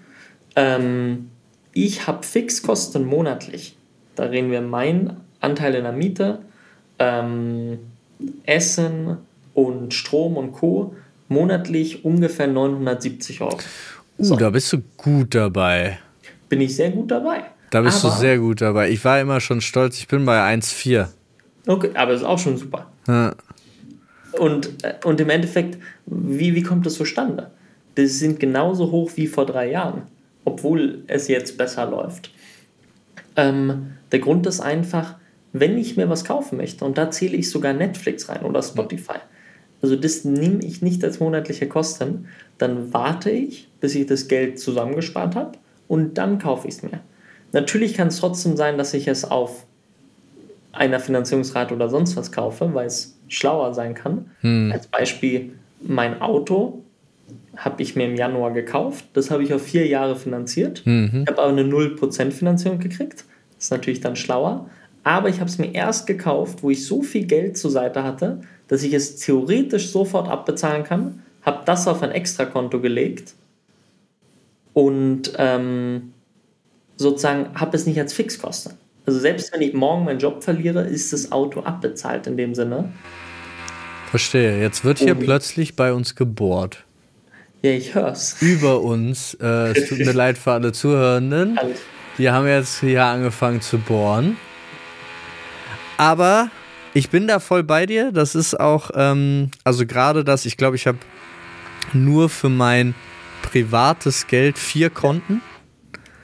Speaker 1: ähm, ich habe Fixkosten monatlich. Da reden wir mein Anteil in der Miete, ähm, Essen und Strom und Co. monatlich ungefähr 970 Euro.
Speaker 2: Uh, so. da bist du gut dabei.
Speaker 1: Bin ich sehr gut dabei.
Speaker 2: Da bist aber, du sehr gut dabei. Ich war immer schon stolz, ich bin bei 1,4.
Speaker 1: Okay, aber ist auch schon super. Ja. Und, äh, und im Endeffekt, wie, wie kommt das zustande? Das sind genauso hoch wie vor drei Jahren, obwohl es jetzt besser läuft. Ähm, der Grund ist einfach, wenn ich mir was kaufen möchte, und da zähle ich sogar Netflix rein oder Spotify, also das nehme ich nicht als monatliche Kosten, dann warte ich, bis ich das Geld zusammengespart habe und dann kaufe ich es mir. Natürlich kann es trotzdem sein, dass ich es auf einer Finanzierungsrate oder sonst was kaufe, weil es schlauer sein kann. Hm. Als Beispiel, mein Auto habe ich mir im Januar gekauft. Das habe ich auf vier Jahre finanziert. Mhm. Ich habe aber eine 0% Finanzierung gekriegt. Das ist natürlich dann schlauer. Aber ich habe es mir erst gekauft, wo ich so viel Geld zur Seite hatte, dass ich es theoretisch sofort abbezahlen kann. Habe das auf ein Extrakonto gelegt und ähm, sozusagen habe es nicht als Fixkosten. Also selbst wenn ich morgen meinen Job verliere, ist das Auto abbezahlt in dem Sinne.
Speaker 2: Verstehe. Jetzt wird hier oh. plötzlich bei uns gebohrt.
Speaker 1: Ja, ich hör's.
Speaker 2: Über uns. Äh, es tut mir leid für alle Zuhörenden. Alles. Die haben jetzt hier angefangen zu bohren. Aber ich bin da voll bei dir. Das ist auch, ähm, also gerade das, ich glaube, ich habe nur für mein privates Geld vier Konten.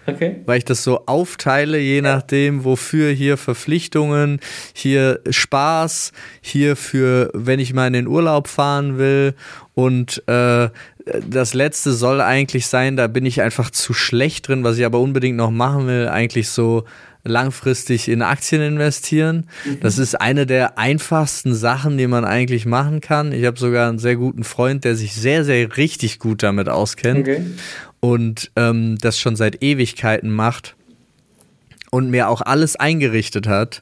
Speaker 2: Okay. Weil ich das so aufteile, je nachdem, wofür hier Verpflichtungen, hier Spaß, hier für, wenn ich mal in den Urlaub fahren will. Und äh, das letzte soll eigentlich sein, da bin ich einfach zu schlecht drin, was ich aber unbedingt noch machen will, eigentlich so langfristig in Aktien investieren. Mhm. Das ist eine der einfachsten Sachen, die man eigentlich machen kann. Ich habe sogar einen sehr guten Freund, der sich sehr, sehr richtig gut damit auskennt okay. und ähm, das schon seit Ewigkeiten macht und mir auch alles eingerichtet hat.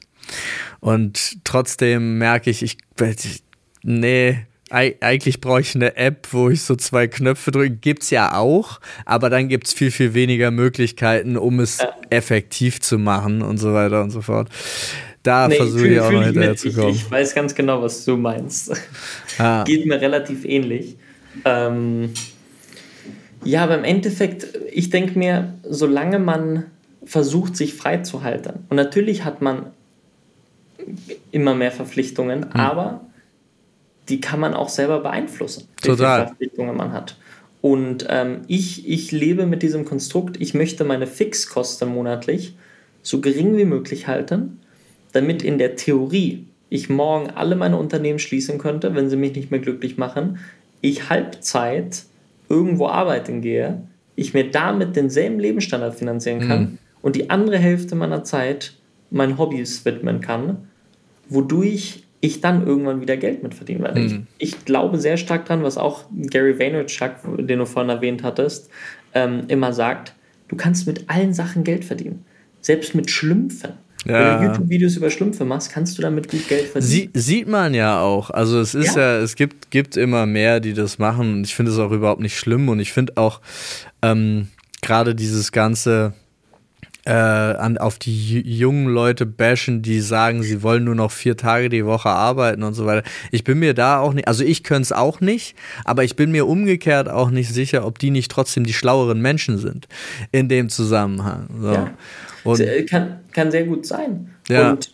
Speaker 2: Und trotzdem merke ich, ich, nee, eigentlich brauche ich eine App, wo ich so zwei Knöpfe drücke. Gibt es ja auch, aber dann gibt es viel, viel weniger Möglichkeiten, um es ja. effektiv zu machen und so weiter und so fort. Da nee, versuche ich auch noch hinterher zu kommen.
Speaker 1: Ich, ich, weiß ganz genau, was du meinst. Ah. Geht mir relativ ähnlich. Ähm, ja, aber im Endeffekt, ich denke mir, solange man versucht, sich frei zu halten, und natürlich hat man immer mehr Verpflichtungen, hm. aber die kann man auch selber beeinflussen, Total. Verpflichtungen man hat. Und ähm, ich, ich lebe mit diesem Konstrukt, ich möchte meine Fixkosten monatlich so gering wie möglich halten, damit in der Theorie ich morgen alle meine Unternehmen schließen könnte, wenn sie mich nicht mehr glücklich machen, ich Halbzeit irgendwo arbeiten gehe, ich mir damit denselben Lebensstandard finanzieren kann mhm. und die andere Hälfte meiner Zeit meinen Hobbys widmen kann, wodurch ich dann irgendwann wieder Geld mit verdienen werde. Mhm. Ich, ich, glaube sehr stark dran, was auch Gary Vaynerchuk, den du vorhin erwähnt hattest, ähm, immer sagt, du kannst mit allen Sachen Geld verdienen. Selbst mit Schlümpfen. Ja. Wenn du YouTube-Videos über Schlümpfe machst, kannst du damit gut Geld verdienen.
Speaker 2: Sie, sieht man ja auch. Also es ist ja, ja es gibt, gibt immer mehr, die das machen und ich finde es auch überhaupt nicht schlimm und ich finde auch ähm, gerade dieses ganze äh, an, auf die jungen Leute bashen, die sagen, sie wollen nur noch vier Tage die Woche arbeiten und so weiter. Ich bin mir da auch nicht, also ich könnte es auch nicht, aber ich bin mir umgekehrt auch nicht sicher, ob die nicht trotzdem die schlaueren Menschen sind in dem Zusammenhang. So. Ja.
Speaker 1: Und, kann, kann sehr gut sein. Ja. Und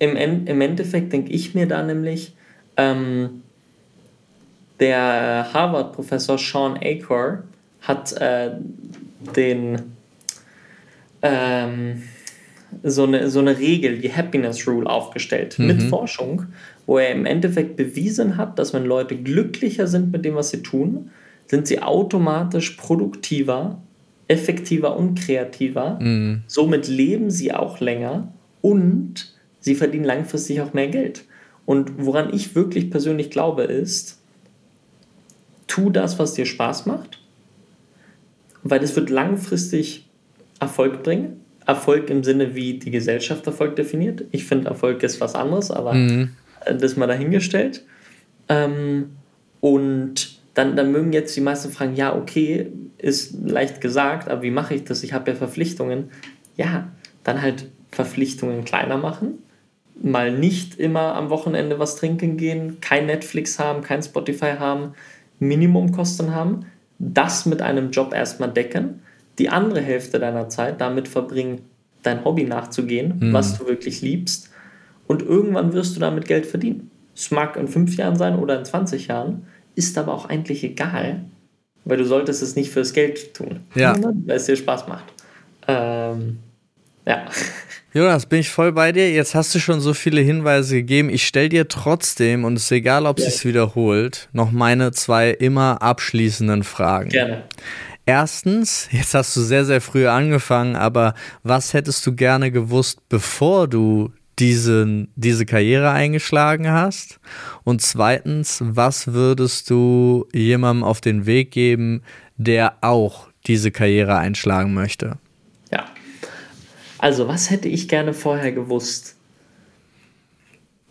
Speaker 1: im, im Endeffekt denke ich mir da nämlich, ähm, der Harvard-Professor Sean Acor hat äh, den ähm, so eine, so eine Regel, die Happiness Rule, aufgestellt mhm. mit Forschung, wo er im Endeffekt bewiesen hat, dass wenn Leute glücklicher sind mit dem, was sie tun, sind sie automatisch produktiver, effektiver und kreativer. Mhm. Somit leben sie auch länger und sie verdienen langfristig auch mehr Geld. Und woran ich wirklich persönlich glaube, ist, tu das, was dir Spaß macht, weil es wird langfristig Erfolg bringen. Erfolg im Sinne, wie die Gesellschaft Erfolg definiert. Ich finde, Erfolg ist was anderes, aber mhm. das mal dahingestellt. Ähm, und dann, dann mögen jetzt die meisten fragen, ja, okay, ist leicht gesagt, aber wie mache ich das? Ich habe ja Verpflichtungen. Ja, dann halt Verpflichtungen kleiner machen. Mal nicht immer am Wochenende was trinken gehen, kein Netflix haben, kein Spotify haben, Minimumkosten haben. Das mit einem Job erstmal decken die andere Hälfte deiner Zeit damit verbringen, dein Hobby nachzugehen, mhm. was du wirklich liebst. Und irgendwann wirst du damit Geld verdienen. Es mag in fünf Jahren sein oder in 20 Jahren, ist aber auch eigentlich egal, weil du solltest es nicht fürs Geld tun, ja. weil es dir Spaß macht. Ähm, ja.
Speaker 2: Jonas, bin ich voll bei dir. Jetzt hast du schon so viele Hinweise gegeben. Ich stelle dir trotzdem, und es ist egal, ob ja. es sich wiederholt, noch meine zwei immer abschließenden Fragen. Gerne. Erstens, jetzt hast du sehr, sehr früh angefangen, aber was hättest du gerne gewusst, bevor du diese, diese Karriere eingeschlagen hast? Und zweitens, was würdest du jemandem auf den Weg geben, der auch diese Karriere einschlagen möchte?
Speaker 1: Ja. Also, was hätte ich gerne vorher gewusst?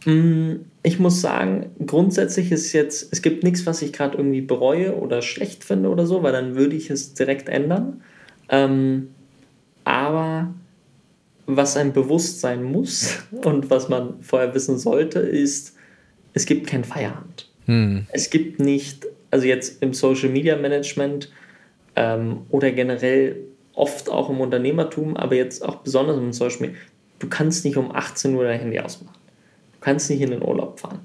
Speaker 1: Hm, ich muss sagen, grundsätzlich ist jetzt, es gibt nichts, was ich gerade irgendwie bereue oder schlecht finde oder so, weil dann würde ich es direkt ändern. Ähm, aber was einem bewusst sein muss und was man vorher wissen sollte, ist, es gibt kein Feierabend. Hm. Es gibt nicht, also jetzt im Social Media Management ähm, oder generell oft auch im Unternehmertum, aber jetzt auch besonders im Social Media, du kannst nicht um 18 Uhr dein Handy ausmachen kannst nicht in den Urlaub fahren.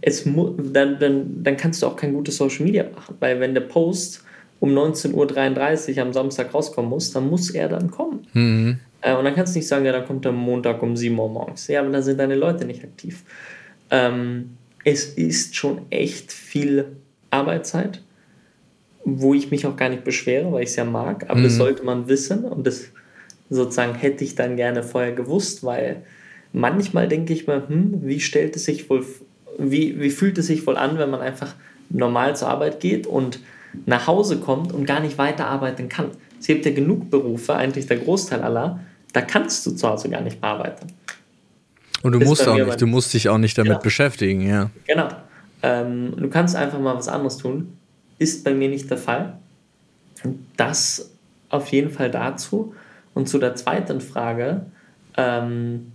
Speaker 1: Es dann, dann, dann kannst du auch kein gutes Social Media machen, weil wenn der Post um 19.33 Uhr am Samstag rauskommen muss, dann muss er dann kommen. Mhm. Äh, und dann kannst du nicht sagen, ja, dann kommt er Montag um 7 Uhr morgens. Ja, aber dann sind deine Leute nicht aktiv. Ähm, es ist schon echt viel Arbeitszeit, wo ich mich auch gar nicht beschwere, weil ich es ja mag, aber mhm. das sollte man wissen und das sozusagen hätte ich dann gerne vorher gewusst, weil manchmal denke ich mir, hm, wie stellt es sich wohl, wie, wie fühlt es sich wohl an, wenn man einfach normal zur Arbeit geht und nach Hause kommt und gar nicht weiterarbeiten kann. Es gibt ja genug Berufe, eigentlich der Großteil aller, da kannst du zu Hause gar nicht mehr arbeiten.
Speaker 2: Und du musst auch nicht, du musst dich auch nicht damit genau. beschäftigen, ja.
Speaker 1: Genau. Ähm, du kannst einfach mal was anderes tun. Ist bei mir nicht der Fall. Das auf jeden Fall dazu. Und zu der zweiten Frage, ähm,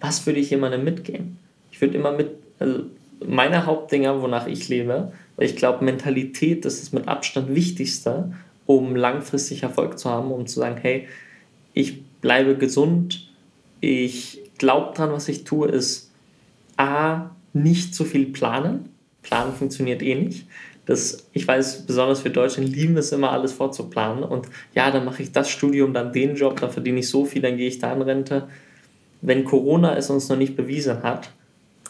Speaker 1: was würde ich jemandem mitgeben? Ich würde immer mit, also meine Hauptdinger, wonach ich lebe, weil ich glaube, Mentalität das ist mit Abstand wichtigste, um langfristig Erfolg zu haben, um zu sagen, hey, ich bleibe gesund, ich glaube dran, was ich tue, ist A, nicht zu viel planen. Planen funktioniert eh nicht. Das, ich weiß, besonders wir Deutschen lieben es immer, alles vorzuplanen. Und ja, dann mache ich das Studium, dann den Job, dann verdiene ich so viel, dann gehe ich da in Rente wenn Corona es uns noch nicht bewiesen hat,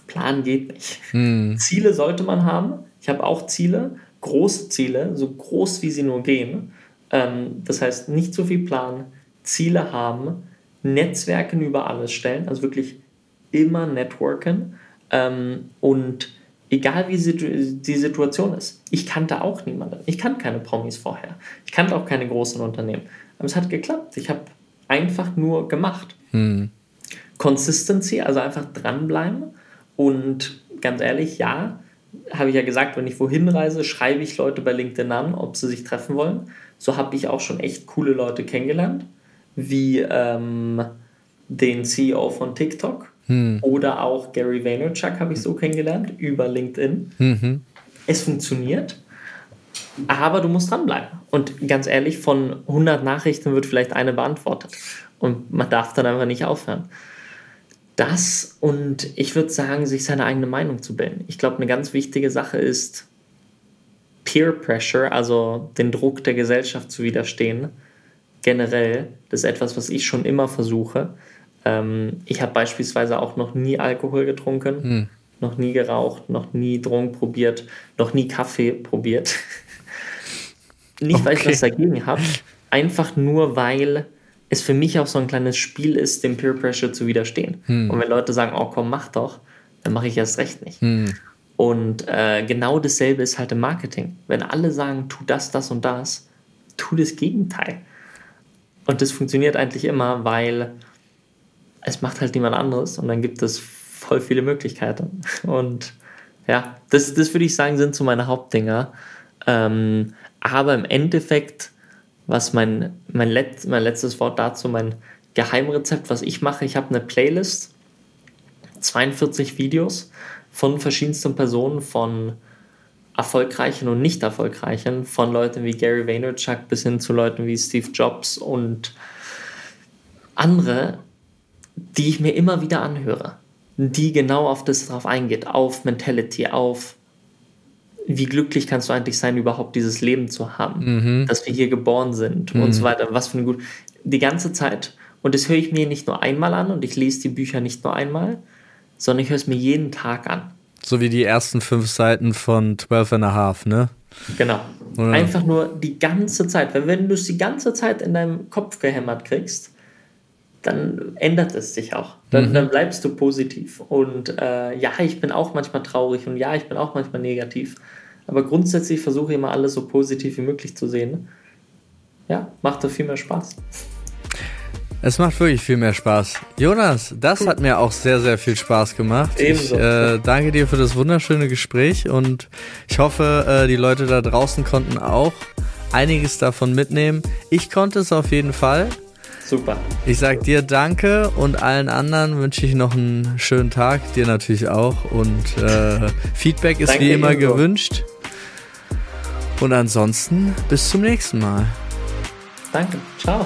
Speaker 1: Plan geht nicht. Hm. Ziele sollte man haben. Ich habe auch Ziele, große Ziele, so groß wie sie nur gehen. Ähm, das heißt, nicht zu viel planen, Ziele haben, Netzwerken über alles stellen, also wirklich immer networken. Ähm, und egal wie die Situation ist, ich kannte auch niemanden. Ich kannte keine Promis vorher. Ich kannte auch keine großen Unternehmen. Aber es hat geklappt. Ich habe einfach nur gemacht. Hm. Consistency, also einfach dranbleiben. Und ganz ehrlich, ja, habe ich ja gesagt, wenn ich wohin reise, schreibe ich Leute bei LinkedIn an, ob sie sich treffen wollen. So habe ich auch schon echt coole Leute kennengelernt, wie ähm, den CEO von TikTok hm. oder auch Gary Vaynerchuk habe ich so kennengelernt über LinkedIn. Mhm. Es funktioniert, aber du musst dranbleiben. Und ganz ehrlich, von 100 Nachrichten wird vielleicht eine beantwortet. Und man darf dann einfach nicht aufhören das und ich würde sagen, sich seine eigene Meinung zu bilden. Ich glaube, eine ganz wichtige Sache ist, Peer Pressure, also den Druck der Gesellschaft zu widerstehen, generell, das ist etwas, was ich schon immer versuche. Ähm, ich habe beispielsweise auch noch nie Alkohol getrunken, hm. noch nie geraucht, noch nie Drogen probiert, noch nie Kaffee probiert. Nicht, okay. weil ich was dagegen habe, einfach nur, weil es für mich auch so ein kleines Spiel ist, dem Peer Pressure zu widerstehen. Hm. Und wenn Leute sagen, oh komm, mach doch, dann mache ich erst recht nicht. Hm. Und äh, genau dasselbe ist halt im Marketing. Wenn alle sagen, tu das, das und das, tu das Gegenteil. Und das funktioniert eigentlich immer, weil es macht halt niemand anderes und dann gibt es voll viele Möglichkeiten. Und ja, das, das würde ich sagen, sind so meine Hauptdinger. Ähm, aber im Endeffekt, was mein, mein, Let mein letztes Wort dazu, mein Geheimrezept, was ich mache, ich habe eine Playlist, 42 Videos von verschiedensten Personen, von erfolgreichen und nicht erfolgreichen, von Leuten wie Gary Vaynerchuk bis hin zu Leuten wie Steve Jobs und andere, die ich mir immer wieder anhöre, die genau auf das drauf eingeht, auf Mentality, auf wie glücklich kannst du eigentlich sein, überhaupt dieses Leben zu haben, mhm. dass wir hier geboren sind mhm. und so weiter, was für ein gut, die ganze Zeit. Und das höre ich mir nicht nur einmal an und ich lese die Bücher nicht nur einmal, sondern ich höre es mir jeden Tag an.
Speaker 2: So wie die ersten fünf Seiten von 12 and a Half, ne?
Speaker 1: Genau. Oder? Einfach nur die ganze Zeit. Weil wenn du es die ganze Zeit in deinem Kopf gehämmert kriegst, dann ändert es sich auch. Dann, mhm. dann bleibst du positiv. Und äh, ja, ich bin auch manchmal traurig und ja, ich bin auch manchmal negativ. Aber grundsätzlich versuche ich immer alles so positiv wie möglich zu sehen. Ja, macht doch viel mehr Spaß.
Speaker 2: Es macht wirklich viel mehr Spaß. Jonas, das hat mir auch sehr, sehr viel Spaß gemacht. Ebenso. Ich äh, danke dir für das wunderschöne Gespräch und ich hoffe, äh, die Leute da draußen konnten auch einiges davon mitnehmen. Ich konnte es auf jeden Fall.
Speaker 1: Super.
Speaker 2: Ich sag dir danke und allen anderen wünsche ich noch einen schönen Tag. Dir natürlich auch. Und äh, Feedback ist danke wie immer ebenso. gewünscht. Und ansonsten bis zum nächsten Mal.
Speaker 1: Danke. Ciao.